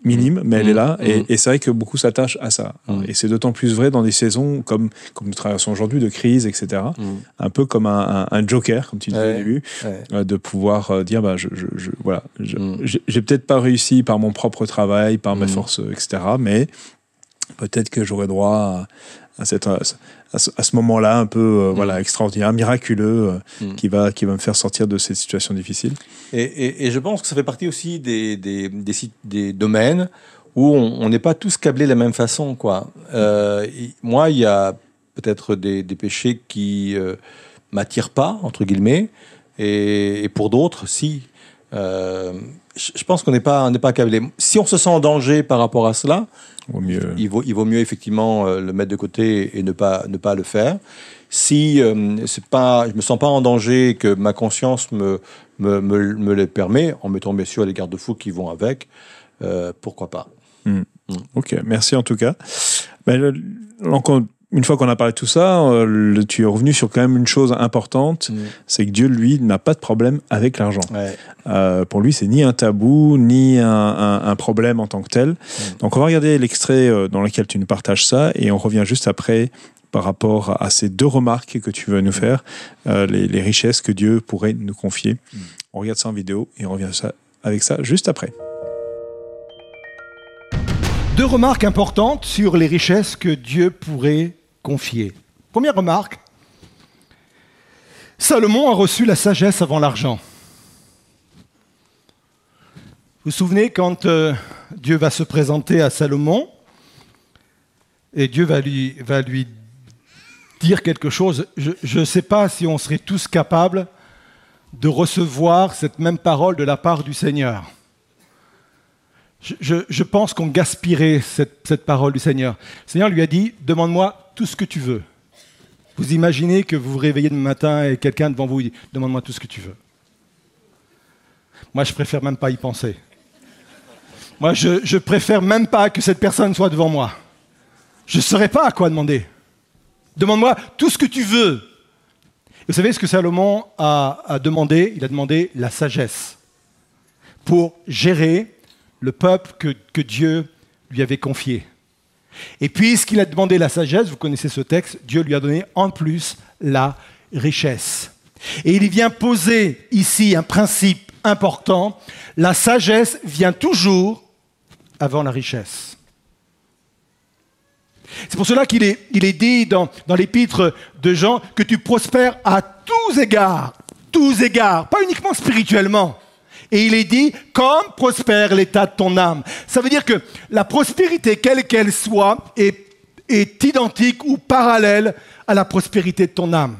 Speaker 2: minime, mais elle est là.
Speaker 1: Mm.
Speaker 2: Et, et c'est vrai que beaucoup s'attachent à ça.
Speaker 1: Mm.
Speaker 2: Et c'est d'autant plus vrai dans des saisons comme, comme nous traversons aujourd'hui, de crise, etc.
Speaker 1: Mm.
Speaker 2: Un peu comme un, un- un joker, comme tu disais
Speaker 1: Ouais.
Speaker 2: au début,
Speaker 1: Ouais.
Speaker 2: euh, de pouvoir euh, dire bah, je, je- je- voilà, je-
Speaker 1: Mm.
Speaker 2: j'ai peut-être pas réussi par mon propre travail, par mes
Speaker 1: Mm.
Speaker 2: forces, etc. Mais peut-être que j'aurai droit à, à cette, à à ce- moment-là un peu euh, voilà, extraordinaire, miraculeux, euh,
Speaker 1: Mm.
Speaker 2: qui, va, qui va me faire sortir de cette situation difficile.
Speaker 1: Et, et- et je pense que ça fait partie aussi des, des, des, domaines où on n'est pas tous câblés de la même façon. Quoi. Euh, y- moi, il y a peut-être des, des péchés qui m'attirent pas, entre guillemets, et, et pour d'autres, si. Euh, je pense qu'on n'est pas, on pas. Si on se sent en danger par rapport à cela,
Speaker 2: mieux.
Speaker 1: il vaut, il vaut mieux effectivement euh, le mettre de côté et ne pas, ne pas le faire. Si euh, c'est pas, je me sens pas en danger et que ma conscience me, me, me, me le permet, en mettant bien sûr les garde-fous qui vont avec, euh, pourquoi pas
Speaker 2: Ok, merci en tout cas. Ben, le- une fois qu'on a parlé de tout ça, euh, le- tu es revenu sur quand même une chose importante, c'est que Dieu, lui, n'a pas de problème avec l'argent.
Speaker 1: Ouais.
Speaker 2: Euh, pour lui, c'est ni un tabou, ni un, un- un problème en tant que tel. Donc, on va regarder l'extrait euh, dans lequel tu nous partages ça, et on revient juste après par rapport à ces deux remarques que tu veux nous faire, euh, les, les richesses que Dieu pourrait nous confier. On regarde ça en vidéo, et on revient ça, avec ça juste après.
Speaker 3: Deux remarques importantes sur les richesses que Dieu pourrait confier. Première remarque, Salomon a reçu la sagesse avant l'argent. Vous vous souvenez quand euh, Dieu va se présenter à Salomon et Dieu va lui, va lui dire quelque chose? Je ne sais pas si on serait tous capables de recevoir cette même parole de la part du Seigneur. Je, pense qu'on gaspillerait cette, parole du Seigneur. Le Seigneur lui a dit, demande-moi tout ce que tu veux. Vous imaginez que vous vous réveillez demain matin et quelqu'un devant vous dit, demande-moi tout ce que tu veux. Moi, je préfère même pas y penser. Moi, je, je préfère même pas que cette personne soit devant moi. Je ne saurais pas à quoi demander. Demande-moi tout ce que tu veux. Vous savez ce que Salomon a demandé? Il a demandé la sagesse pour gérer le peuple que, Dieu lui avait confié. Et puisqu'il a demandé la sagesse, vous connaissez ce texte, Dieu lui a donné en plus la richesse. Et il vient poser ici un principe important, la sagesse vient toujours avant la richesse. C'est pour cela qu'il est, il est dit dans, dans l'épître de Jean que tu prospères à tous égards, tous égards, pas uniquement spirituellement. Et il est dit, comme prospère l'état de ton âme. Ça veut dire que la prospérité, quelle qu'elle soit, est, est identique ou parallèle à la prospérité de ton âme.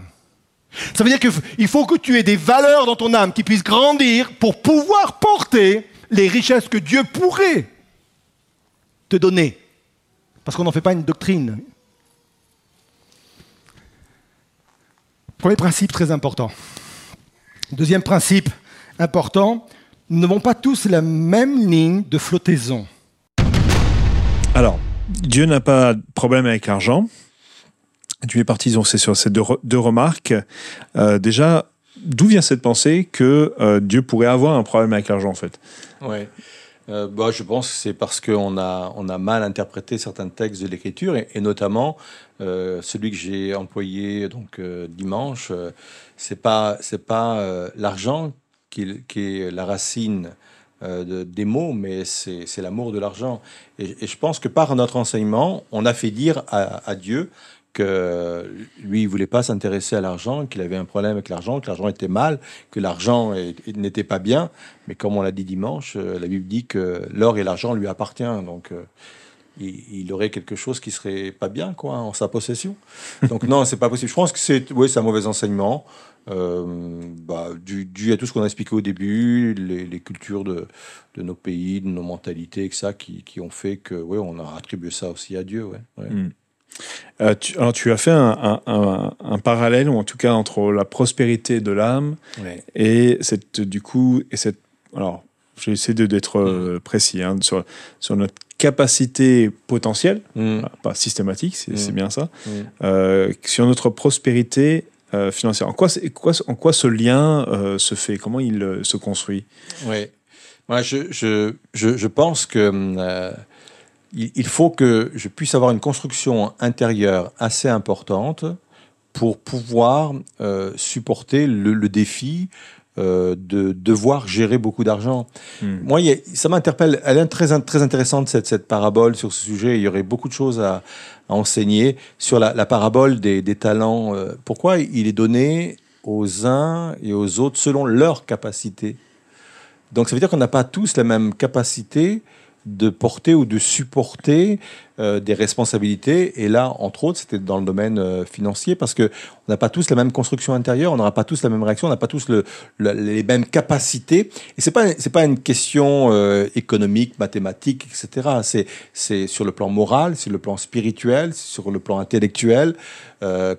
Speaker 3: Ça veut dire qu'il faut que tu aies des valeurs dans ton âme qui puissent grandir pour pouvoir porter les richesses que Dieu pourrait te donner. Parce qu'on n'en fait pas une doctrine. Premier principe très important. Deuxième principe important, nous n'avons pas tous la même ligne de flottaison.
Speaker 2: Alors, Dieu n'a pas de problème avec l'argent. Tu es parti donc, c'est sur ces deux, re- deux remarques. Euh, déjà, d'où vient cette pensée que euh, Dieu pourrait avoir un problème avec l'argent, en fait?
Speaker 1: Ouais. Euh, bah, je pense que c'est parce qu'on a, on a mal interprété certains textes de l'Écriture, et, et notamment euh, celui que j'ai employé donc euh, dimanche. euh, c'est pas, c'est pas euh, l'argent qui, est la racine euh, de- des mots, mais c'est, l'amour de l'argent. Et, je pense que par notre enseignement, on a fait dire à, à Dieu que lui, il voulait pas s'intéresser à l'argent, qu'il avait un problème avec l'argent, que l'argent était mal, que l'argent n'était pas bien. Mais comme on l'a dit dimanche, euh, la Bible dit que l'or et l'argent lui appartiennent. Donc, euh, il aurait quelque chose qui serait pas bien, quoi, en sa possession. Donc, non, c'est pas possible. Je pense que c'est, oui, c'est un mauvais enseignement. Euh, bah, dû, dû à tout ce qu'on a expliqué au début, les, les cultures de, de nos pays, de nos mentalités, et ça, qui, qui ont fait que, oui, on a attribué ça aussi à Dieu, ouais. ouais.
Speaker 2: Mm. Euh, tu, alors, tu as fait un, un- un- un parallèle, ou en tout cas entre la prospérité de l'âme
Speaker 1: Ouais.
Speaker 2: et cette, du coup, et cette. Alors, j'ai essayé d'être euh, précis hein, sur, sur notre capacité potentielle,
Speaker 1: Mm.
Speaker 2: voilà, pas systématique, c'est c'est
Speaker 1: Mm.
Speaker 2: bien ça,
Speaker 1: Mm.
Speaker 2: euh, sur notre prospérité euh. En quoi, en quoi ce lien euh, se fait? Comment il euh, se construit?
Speaker 1: Ouais. Moi, je, je, je, je pense que il, il faut que je puisse avoir une construction intérieure assez importante pour pouvoir supporter le, le défi euh, de devoir gérer beaucoup d'argent.
Speaker 2: Hmm.
Speaker 1: Moi, a- ça m'interpelle. Elle est très, très intéressante, cette, cette parabole sur ce sujet. Il y aurait beaucoup de choses à, à enseigner sur la, la parabole des, des talents. Euh, pourquoi il est donné aux uns et aux autres selon leur capacité Donc, ça veut dire qu'on n'a pas tous la même capacité de porter ou de supporter euh, des responsabilités. Et là, entre autres, c'était dans le domaine euh, financier parce que on n'a pas tous la même construction intérieure, on n'aura pas tous la même réaction, on n'a pas tous le, le- les mêmes capacités. Et c'est pas pas une question euh, économique, mathématique, etc. C'est sur le plan moral, sur le plan spirituel, sur le plan intellectuel.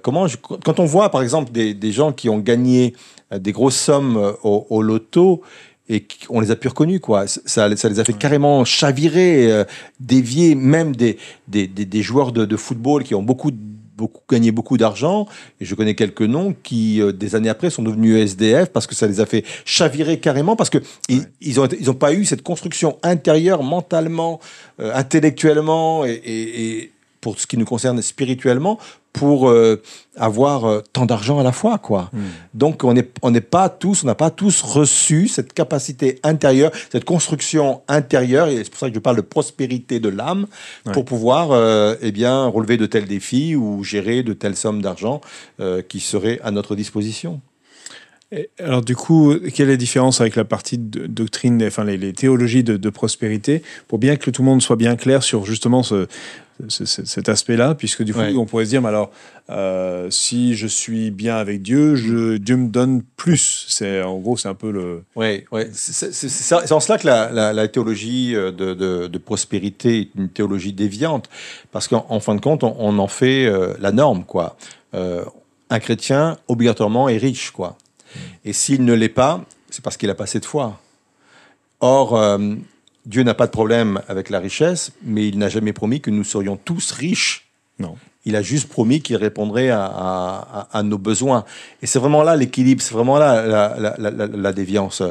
Speaker 1: Comment quand on voit par exemple des, des gens qui ont gagné des grosses sommes au loto et on les a plus reconnus quoi. Ça, ça les a fait carrément chavirer, euh, dévier même des, des, des, des joueurs de, de football qui ont beaucoup beaucoup gagné beaucoup d'argent et je connais quelques noms qui euh, des années après sont devenus SDF parce que ça les a fait chavirer carrément parce que ils, ils ont ils ont pas eu cette construction intérieure mentalement euh, intellectuellement et, et- et pour ce qui nous concerne spirituellement pour euh, avoir euh, tant d'argent à la fois quoi. Donc on n'est on n'est pas tous, on n'a pas tous reçu cette capacité intérieure, cette construction intérieure, et c'est pour ça que je parle de prospérité de l'âme, pour pouvoir euh, eh bien relever de tels défis ou gérer de telles sommes d'argent euh, qui seraient à notre disposition.
Speaker 2: Et alors du coup, quelle est la différence avec la partie de doctrine, enfin les, les théologies de, de prospérité, pour bien que tout le monde soit bien clair sur justement ce- cet aspect-là, puisque du coup,
Speaker 1: Ouais.
Speaker 2: on pourrait se dire, mais alors, euh, si je suis bien avec Dieu, je, Dieu me donne plus. C'est en gros, c'est un peu le.
Speaker 1: Oui, ouais. c'est en cela que la, la- la théologie euh, de, de- de prospérité est une théologie déviante, parce qu'en en fin de compte, on, on en fait euh, la norme, quoi. Euh, un chrétien, obligatoirement, est riche, quoi. Et s'il ne l'est pas, c'est parce qu'il a pas assez de foi. Or, Dieu n'a pas de problème avec la richesse, mais il n'a jamais promis que nous serions tous riches.
Speaker 2: Non.
Speaker 1: Il a juste promis qu'il répondrait à, à- à- à nos besoins. Et c'est vraiment là l'équilibre, c'est vraiment là la, la- la- la- la déviance.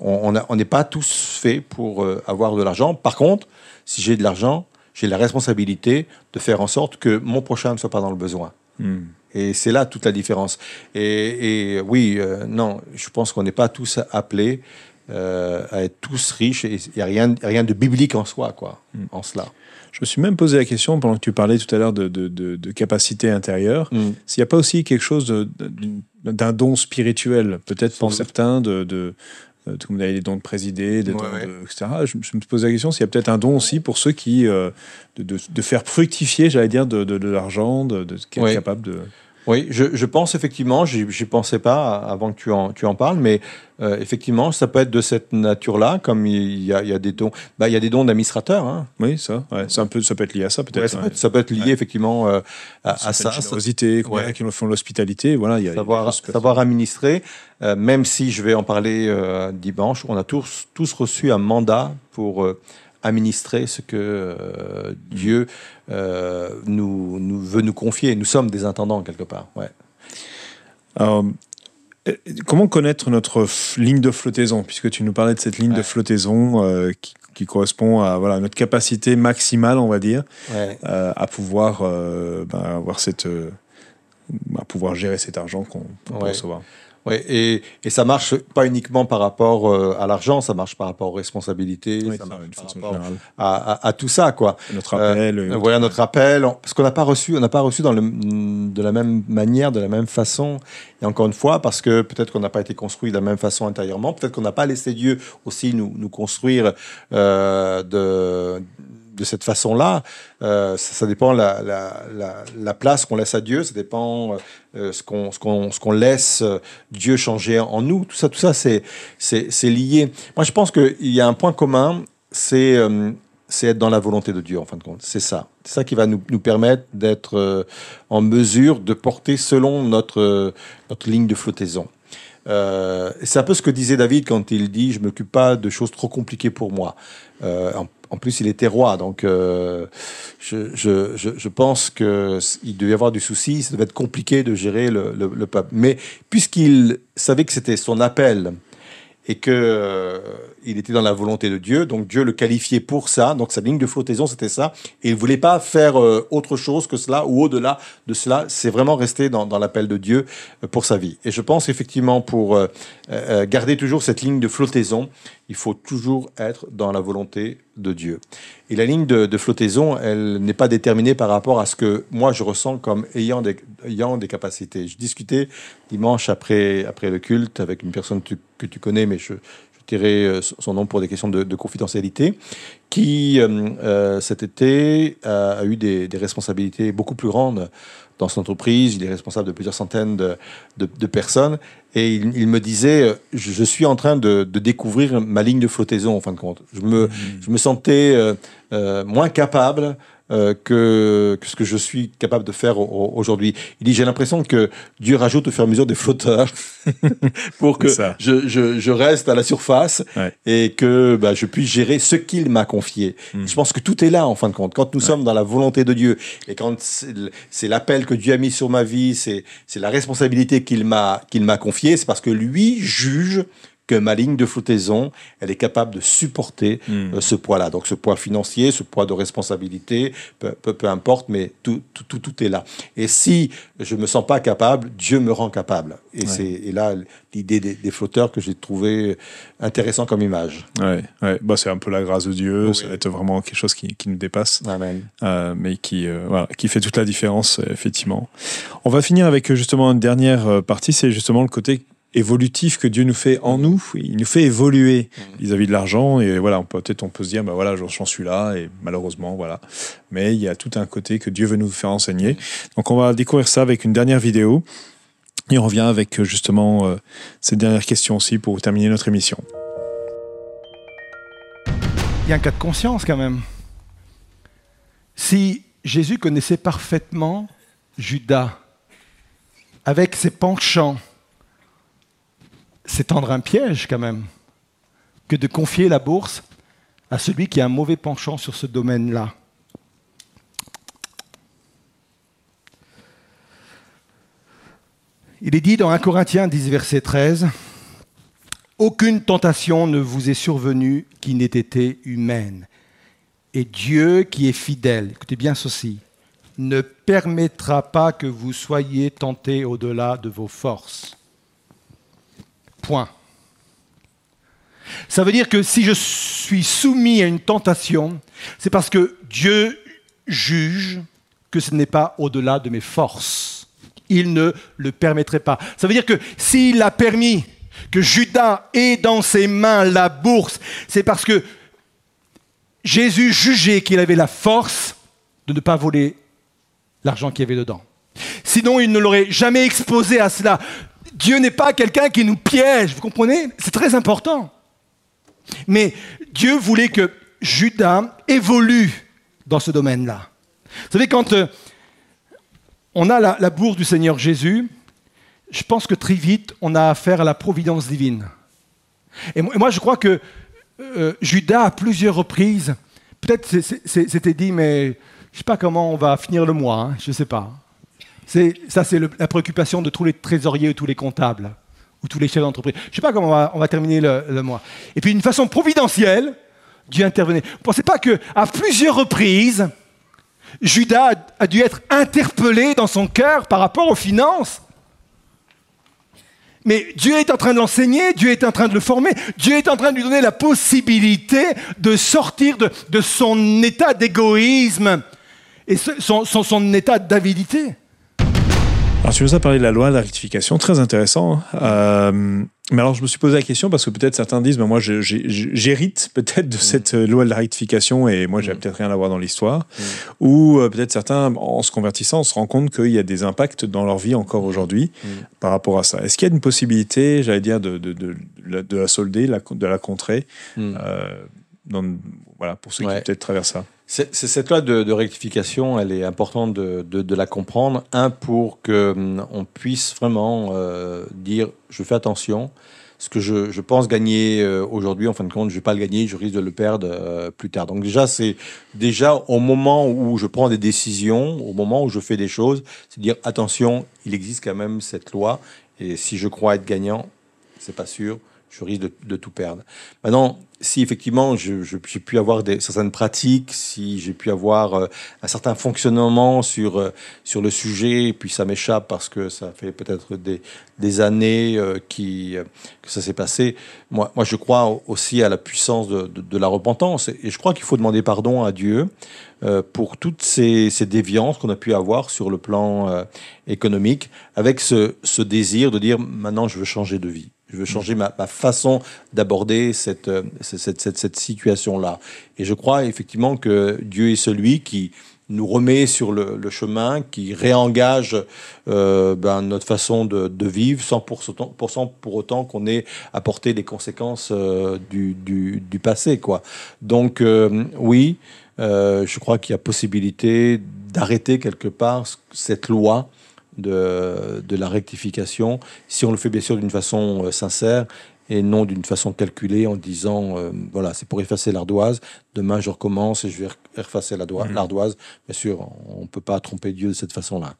Speaker 1: On n'est pas tous faits pour euh, avoir de l'argent. Par contre, si j'ai de l'argent, j'ai la responsabilité de faire en sorte que mon prochain ne soit pas dans le besoin.
Speaker 2: Hmm.
Speaker 1: Et c'est là toute la différence. Et, et oui, euh, non, je pense qu'on n'est pas tous appelés euh, à être tous riches. Et il n'y a rien, rien de biblique en soi, quoi, en cela.
Speaker 2: Je me suis même posé la question pendant que tu parlais tout à l'heure de, de, de- de capacité intérieure.
Speaker 1: Mm.
Speaker 2: S'il n'y a pas aussi quelque chose d'un don spirituel, peut-être pour
Speaker 1: doute.
Speaker 2: certains, de, de, euh, comme vous avez des dons de présider, des
Speaker 1: Ouais,
Speaker 2: dons
Speaker 1: ouais.
Speaker 2: de- etc. Je, me- je me suis posé la question s'il y a peut-être un don aussi pour ceux qui. euh, de, de, de faire fructifier, j'allais dire, de, l'argent, de, est
Speaker 1: Ouais.
Speaker 2: capable de.
Speaker 1: Oui, je, je pense effectivement, j'y pensais pas avant que tu en, tu en parles, mais euh, effectivement, ça peut être de cette nature-là, comme il y a, il y a des dons, bah, il y a des dons d'administrateurs. Hein.
Speaker 2: Oui, ça. Ouais, c'est un peu, ça peut être lié à ça, peut-être.
Speaker 1: Ouais, ça,
Speaker 2: ouais.
Speaker 1: peut être, ça peut être lié effectivement euh, à, à ça.
Speaker 2: combien
Speaker 1: Ouais.
Speaker 2: qui font l'hospitalité, voilà. Il y a, il y a des
Speaker 1: savoir, administrer, euh, même si je vais en parler dimanche, on a tous, tous reçu un mandat pour administrer ce que Dieu nous, nous veut nous confier. Nous sommes des intendants quelque part. Ouais.
Speaker 2: Alors, euh, comment connaître notre ligne de flottaison? Puisque tu nous parlais de cette ligne de flottaison euh, qui, qui correspond à voilà, notre capacité maximale, on va dire,
Speaker 1: Ouais.
Speaker 2: euh, à pouvoir euh, ben, avoir cette, euh, à pouvoir gérer cet argent qu'on qu'on peut
Speaker 1: Ouais.
Speaker 2: recevoir.
Speaker 1: Ouais, et, et ça marche pas uniquement par rapport euh, à l'argent, ça marche par rapport aux responsabilités,
Speaker 2: Oui,
Speaker 1: ça
Speaker 2: ça,
Speaker 1: marche
Speaker 2: d'une
Speaker 1: par
Speaker 2: façon
Speaker 1: rapport
Speaker 2: générale.
Speaker 1: à, à- à tout ça, quoi.
Speaker 2: Notre appel.
Speaker 1: Euh,
Speaker 2: euh,
Speaker 1: voilà notre appel, On- parce qu'on n'a pas reçu, on n'a pas reçu dans le, de la même manière, de la même façon. Et encore une fois, parce que peut-être qu'on n'a pas été construit de la même façon intérieurement, peut-être qu'on n'a pas laissé Dieu aussi nous, nous construire euh, de, de cette façon-là. Euh, ça, dépend la, la, la, la place qu'on laisse à Dieu, ça dépend euh, ce qu'on laisse euh, Dieu changer en nous. Tout ça, tout ça, c'est lié. Moi, je pense qu'il y a un point commun, c'est euh, c'est être dans la volonté de Dieu, en fin de compte. C'est ça. C'est ça qui va nous, permettre d'être en mesure de porter selon notre, ligne de flottaison. C'est un peu ce que disait David quand il dit Je ne m'occupe pas de choses trop compliquées pour moi. En plus, il était roi, donc euh, je, je, je, pense qu'il devait y avoir du souci, ça devait être compliqué de gérer le, le, le peuple. Mais puisqu'il savait que c'était son appel et que euh, il était dans la volonté de Dieu. Donc Dieu le qualifiait pour ça. Donc sa ligne de flottaison, c'était ça. Et il voulait pas faire euh, autre chose que cela ou au-delà de cela. C'est vraiment rester dans, dans l'appel de Dieu pour sa vie. Et je pense effectivement pour garder toujours cette ligne de flottaison, il faut toujours être dans la volonté de Dieu. Et la ligne de, de flottaison, elle n'est pas déterminée par rapport à ce que moi je ressens comme ayant des, ayant des capacités. Je discutais dimanche après, après le culte avec une personne que tu connais, mais je, je tairai euh, son nom pour des questions de, de confidentialité, qui euh, euh, cet été a, eu des responsabilités beaucoup plus grandes dans son entreprise. Il est responsable de plusieurs centaines de, de, de personnes. Et il, il me disait, euh, je, je suis en train de, de découvrir ma ligne de flottaison, en fin de compte. Je me, je me sentais euh, euh, moins capable euh, que, que ce que je suis capable de faire au- au- aujourd'hui. Il dit, j'ai l'impression que Dieu rajoute au fur et à mesure des flotteurs [laughs] pour que je, je, je reste à la surface
Speaker 2: Ouais.
Speaker 1: et que bah, je puisse gérer ce qu'il m'a confié.
Speaker 2: Mm.
Speaker 1: Je pense que tout est là, en fin de compte. Quand nous sommes dans la volonté de Dieu et quand c'est l'appel que Dieu a mis sur ma vie, c'est c'est la responsabilité qu'il m'a qu'il m'a confiée, c'est parce que lui juge que ma ligne de flottaison, elle est capable de supporter
Speaker 2: Mm.
Speaker 1: euh, ce poids-là. Donc ce poids financier, ce poids de responsabilité, peu, peu, peu importe, mais tout, tout, tout, tout est là. Et si je me sens pas capable, Dieu me rend capable. Et
Speaker 2: Ouais.
Speaker 1: c'est là l'idée des, des flotteurs que j'ai trouvé intéressant comme image.
Speaker 2: Ouais, ouais. Bah, c'est un peu la grâce de Dieu,
Speaker 1: Oui.
Speaker 2: ça va être vraiment quelque chose qui, qui nous dépasse.
Speaker 1: Amen.
Speaker 2: euh, mais qui, euh, voilà, qui fait toute la différence, effectivement. On va finir avec justement une dernière partie, c'est justement le côté évolutif que Dieu nous fait en nous. Il nous fait évoluer vis-à-vis de l'argent. Et voilà, peut-être on peut se dire, bah voilà, j'en suis là, et malheureusement, voilà. Mais il y a tout un côté que Dieu veut nous faire enseigner. Donc on va découvrir ça avec une dernière vidéo. Et on revient avec euh, justement euh, cette dernière question aussi pour terminer notre émission.
Speaker 3: Il y a un cas de conscience quand même. Si Jésus connaissait parfaitement Judas, avec ses penchants, c'est tendre un piège quand même que de confier la bourse à celui qui a un mauvais penchant sur ce domaine-là. Il est dit dans 1 Corinthiens 10, verset 13, Aucune tentation ne vous est survenue qui n'ait été humaine. Et Dieu qui est fidèle, écoutez bien ceci, ne permettra pas que vous soyez tentés au-delà de vos forces. Ça veut dire que si je suis soumis à une tentation, c'est parce que Dieu juge que ce n'est pas au-delà de mes forces. Il ne le permettrait pas. Ça veut dire que s'il a permis que Judas ait dans ses mains la bourse, c'est parce que Jésus jugeait qu'il avait la force de ne pas voler l'argent qu'il y avait dedans. Sinon, il ne l'aurait jamais exposé à cela. Dieu n'est pas quelqu'un qui nous piège, vous comprenez? C'est très important. Mais Dieu voulait que Judas évolue dans ce domaine-là. Vous savez, quand euh, on a la, bourse du Seigneur Jésus, je pense que très vite, on a affaire à la providence divine. Et moi, je crois que euh, Judas, à plusieurs reprises, peut-être s'était dit, mais je ne sais pas comment on va finir le mois, hein, je ne sais pas. Ça, c'est la préoccupation de tous les trésoriers ou tous les comptables ou tous les chefs d'entreprise. Je ne sais pas comment on va, terminer le, mois. Et puis, d'une façon providentielle, Dieu intervenait. Ne pensez pas qu'à plusieurs reprises, Judas a- dû être interpellé dans son cœur par rapport aux finances? Mais Dieu est en train de l'enseigner, Dieu est en train de le former, Dieu est en train de lui donner la possibilité de sortir de, son état d'égoïsme et son- son état d'avidité.
Speaker 2: Alors, tu nous as parlé de la loi de la rectification, très intéressant. hein. Euh, mais alors, je me suis posé la question parce que peut-être certains disent, ben moi, j'hérite peut-être de cette euh, loi de la rectification et moi, j'ai
Speaker 1: Mm.
Speaker 2: peut-être rien à voir dans l'histoire. Ou euh, peut-être certains, en se convertissant, on se rend compte qu'il y a des impacts dans leur vie encore aujourd'hui
Speaker 1: Mm.
Speaker 2: par rapport à ça. Est-ce qu'il y a une possibilité, j'allais dire, de, de, de, la- de la solder, de la contrer
Speaker 1: Mm.
Speaker 2: euh, dans- voilà, pour ceux
Speaker 1: Ouais.
Speaker 2: qui peut-être traversent ça.
Speaker 1: C'est cette loi de, de rectification, elle est importante de, de- de la comprendre. Un, pour que hum, on puisse vraiment euh, dire, je fais attention. Ce que je, je pense gagner euh, aujourd'hui, en fin de compte, je vais pas le gagner, je risque de le perdre euh, plus tard. Donc déjà, c'est déjà au moment où je prends des décisions, au moment où je fais des choses, c'est dire attention, il existe quand même cette loi. Et si je crois être gagnant, c'est pas sûr je risque de, tout perdre. Maintenant, si effectivement j'ai pu avoir certaines pratiques, si j'ai pu avoir euh, un certain fonctionnement sur, euh, sur le sujet, et puis ça m'échappe parce que ça fait peut-être des, des années euh, que ça s'est passé, moi, moi je crois aussi à la puissance de, la repentance et, je crois qu'il faut demander pardon à Dieu pour toutes ces, ces déviances qu'on a pu avoir sur le plan économique, avec ce désir de dire maintenant je veux changer de vie. Je veux changer ma, ma façon d'aborder cette, euh, cette, cette, cette situation-là. Et je crois effectivement que Dieu est celui qui nous remet sur le, le chemin, qui réengage euh, ben, notre façon de, de vivre sans pour, pour autant qu'on ait apporté les conséquences euh, du, du, du passé. Quoi. Donc euh, oui, euh, je crois qu'il y a possibilité d'arrêter quelque part cette loi de, de la rectification, si on le fait bien sûr d'une façon euh, sincère et non d'une façon calculée en disant, euh, voilà, c'est pour effacer l'ardoise, demain je recommence et je vais effacer l'ardoise. l'ardoise. Bien sûr, on ne peut pas tromper Dieu de cette façon-là.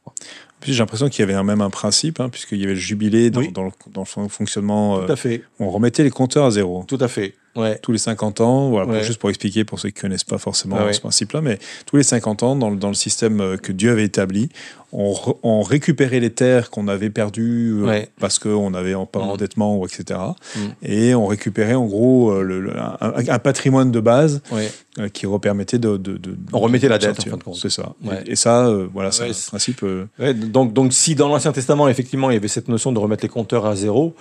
Speaker 2: j'ai l'impression qu'il y avait même un principe, hein, puisqu'il y avait le jubilé dans,
Speaker 1: Oui.
Speaker 2: dans le, dans le fon- fonctionnement.
Speaker 1: Tout
Speaker 2: euh,
Speaker 1: à fait,
Speaker 2: on remettait les compteurs à zéro.
Speaker 1: tout à fait. Ouais.
Speaker 2: Tous les 50 ans, voilà, pour-
Speaker 1: Ouais.
Speaker 2: juste pour expliquer pour ceux qui ne connaissent pas forcément
Speaker 1: Ah
Speaker 2: ce principe-là, mais tous les 50 ans, dans, le- dans le système euh, que Dieu avait établi, on, re- on récupérait les terres qu'on avait perdues euh, parce qu'on avait en pas
Speaker 1: Mm.
Speaker 2: endettement, ou etc.
Speaker 1: Mm.
Speaker 2: Et on récupérait en gros euh, le- le- un, un patrimoine de base qui permettait de, de, de-
Speaker 1: On remettait la
Speaker 2: de
Speaker 1: dette,
Speaker 2: sortir.
Speaker 1: en fin de compte.
Speaker 2: C'est ça.
Speaker 1: Ouais.
Speaker 2: Et, et ça, euh, voilà, c'est
Speaker 1: Ouais,
Speaker 2: un principe. euh,
Speaker 1: Ouais, donc, donc, si dans l'Ancien Testament, effectivement, il y avait cette notion de remettre les compteurs à zéro,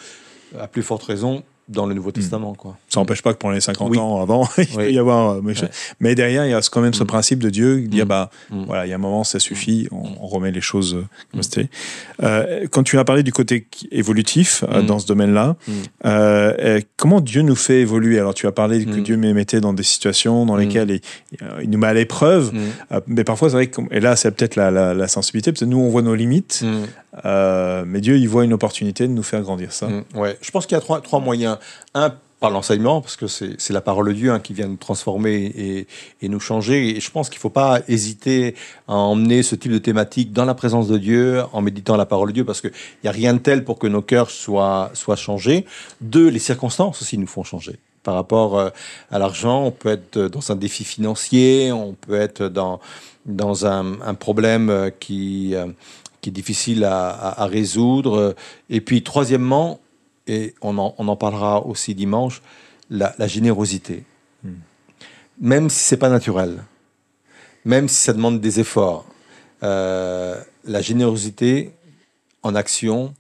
Speaker 1: à plus forte raison dans le Nouveau Testament. Quoi.
Speaker 2: Ça n'empêche pas que pendant les 50
Speaker 1: Oui.
Speaker 2: ans avant, [laughs] il peut y avoir. euh, mais,
Speaker 1: Ouais.
Speaker 2: mais derrière, il y a quand même ce
Speaker 1: Mm.
Speaker 2: principe de Dieu qui dit
Speaker 1: Mm.
Speaker 2: bah,
Speaker 1: Mm.
Speaker 2: voilà, il y a un moment, ça suffit, on, on remet les choses euh, comme
Speaker 1: Mm.
Speaker 2: c'était. Euh, quand tu as parlé du côté évolutif euh, dans ce domaine-là, euh, comment Dieu nous fait évoluer? Alors, tu as parlé que. Dieu me mettait dans des situations dans lesquelles il, il nous met à l'épreuve. Mais parfois, c'est vrai que, et là, c'est peut-être la, la- la sensibilité, parce que nous, on voit nos limites. Euh, mais Dieu, il voit une opportunité de nous faire grandir ça.
Speaker 1: Mm, ouais. Je pense qu'il y a trois, moyens. Un, par l'enseignement, parce que c'est la parole de Dieu hein, qui vient nous transformer et, nous changer. Et je pense qu'il ne faut pas hésiter à emmener ce type de thématique dans la présence de Dieu, en méditant la parole de Dieu, parce qu'il n'y a rien de tel pour que nos cœurs soient, changés. Deux, les circonstances aussi nous font changer. Par rapport euh, à l'argent, on peut être dans un défi financier, on peut être dans, un, problème euh, qui, qui est difficile à, résoudre. Et puis, troisièmement, et on en, on en parlera aussi dimanche, la, générosité.
Speaker 2: Hmm.
Speaker 1: Même si c'est pas naturel, même si ça demande des efforts, euh, la générosité en action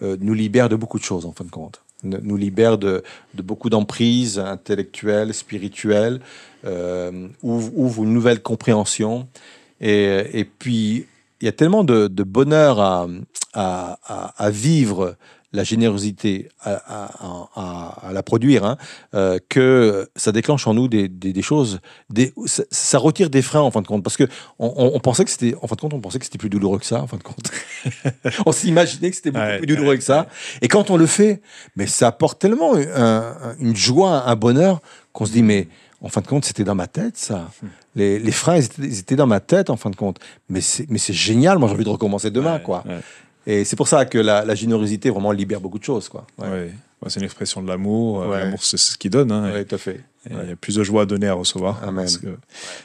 Speaker 1: euh, nous libère de beaucoup de choses en fin de compte. Nous libère de, de beaucoup d'emprises intellectuelles, spirituelles, euh, ouvre, ouvre une nouvelle compréhension. Et, et puis, il y a tellement de, de bonheur à, à, à- à vivre la générosité, à, la produire, hein, euh, que ça déclenche en nous des, des- des choses, des, ça, ça retire des freins en fin de compte, parce que on, on- on pensait que c'était, en fin de compte, on pensait que c'était plus douloureux que ça, en fin de compte. [laughs] on s'imaginait que c'était beaucoup
Speaker 2: Ouais,
Speaker 1: plus douloureux que ça, et quand on le fait, mais ça apporte tellement un- un- une joie, un bonheur qu'on se dit mais en fin de compte, c'était dans ma tête, ça. Les, les freins, ils étaient, dans ma tête, en fin de compte. Mais c'est, mais c'est génial, moi j'ai envie de recommencer demain,
Speaker 2: Ouais,
Speaker 1: quoi.
Speaker 2: ouais.
Speaker 1: Et c'est pour ça que la, la générosité vraiment libère beaucoup de choses, quoi. Ouais,
Speaker 2: c'est une expression de l'amour. Euh. L'amour, c'est ce qui donne. hein.
Speaker 1: Tout à fait.
Speaker 2: Il y a plus de joie à donner à recevoir.
Speaker 1: Amen.
Speaker 2: Ce que,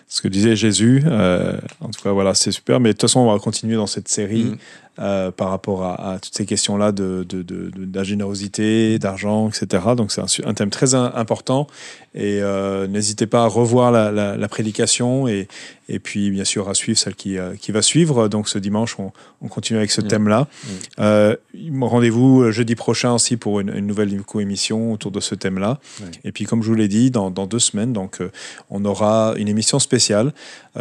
Speaker 2: ce que disait Jésus. euh, en tout cas, voilà, c'est super. Mais de toute façon, on va continuer dans cette série
Speaker 1: Mm.
Speaker 2: Euh, par rapport à, à toutes ces questions-là de, de, de, de- de la générosité, d'argent, etc. Donc, c'est un, thème très important. Et euh, n'hésitez pas à revoir la, la, la prédication et, et puis, bien sûr, à suivre celle qui, euh, qui va suivre. Donc, ce dimanche, on, on continue avec ce thème-là. Rendez-vous jeudi prochain aussi pour une, une nouvelle émission autour de ce thème-là. Et puis, comme je vous l'ai dit, dans, dans deux semaines, donc, on aura une émission spéciale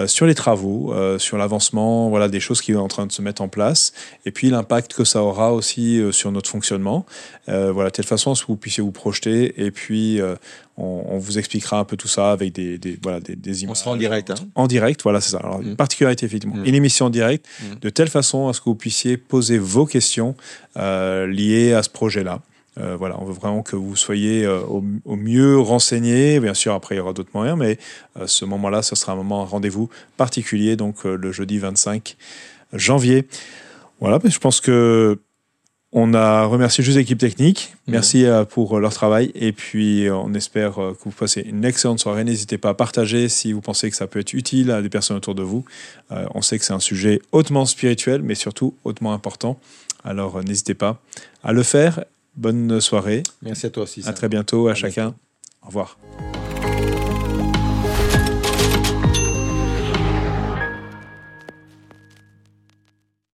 Speaker 2: sur les travaux, sur l'avancement, voilà, des choses qui sont en train de se mettre en place, et puis l'impact que ça aura aussi euh, sur notre fonctionnement. Euh, voilà, de telle façon à ce que vous puissiez vous projeter, et puis euh, on, on vous expliquera un peu tout ça avec des, des, voilà, des, des images.
Speaker 1: On sera en direct. Hein.
Speaker 2: En direct, voilà, c'est ça. Alors,
Speaker 1: Mm.
Speaker 2: une particularité, effectivement.
Speaker 1: Mm.
Speaker 2: Une émission en direct,
Speaker 1: Mm.
Speaker 2: de telle façon à ce que vous puissiez poser vos questions euh, liées à ce projet-là. Euh, voilà, on veut vraiment que vous soyez euh, au, au mieux renseignés. Bien sûr, après, il y aura d'autres moyens, mais euh, ce moment-là, ce sera un moment, un rendez-vous particulier, donc le jeudi 25 janvier. Voilà, je pense que On a remercié juste l'équipe technique.
Speaker 1: Mhm.
Speaker 2: Merci euh, pour leur travail. Et puis, euh, on espère euh, que vous passez une excellente soirée. N'hésitez pas à partager si vous pensez que ça peut être utile à des personnes autour de vous. Euh, on sait que c'est un sujet hautement spirituel, mais surtout hautement important. Alors, euh, n'hésitez pas à le faire. Bonne soirée.
Speaker 1: Merci à toi aussi.
Speaker 2: À très bientôt à
Speaker 1: À
Speaker 2: chacun. Au revoir.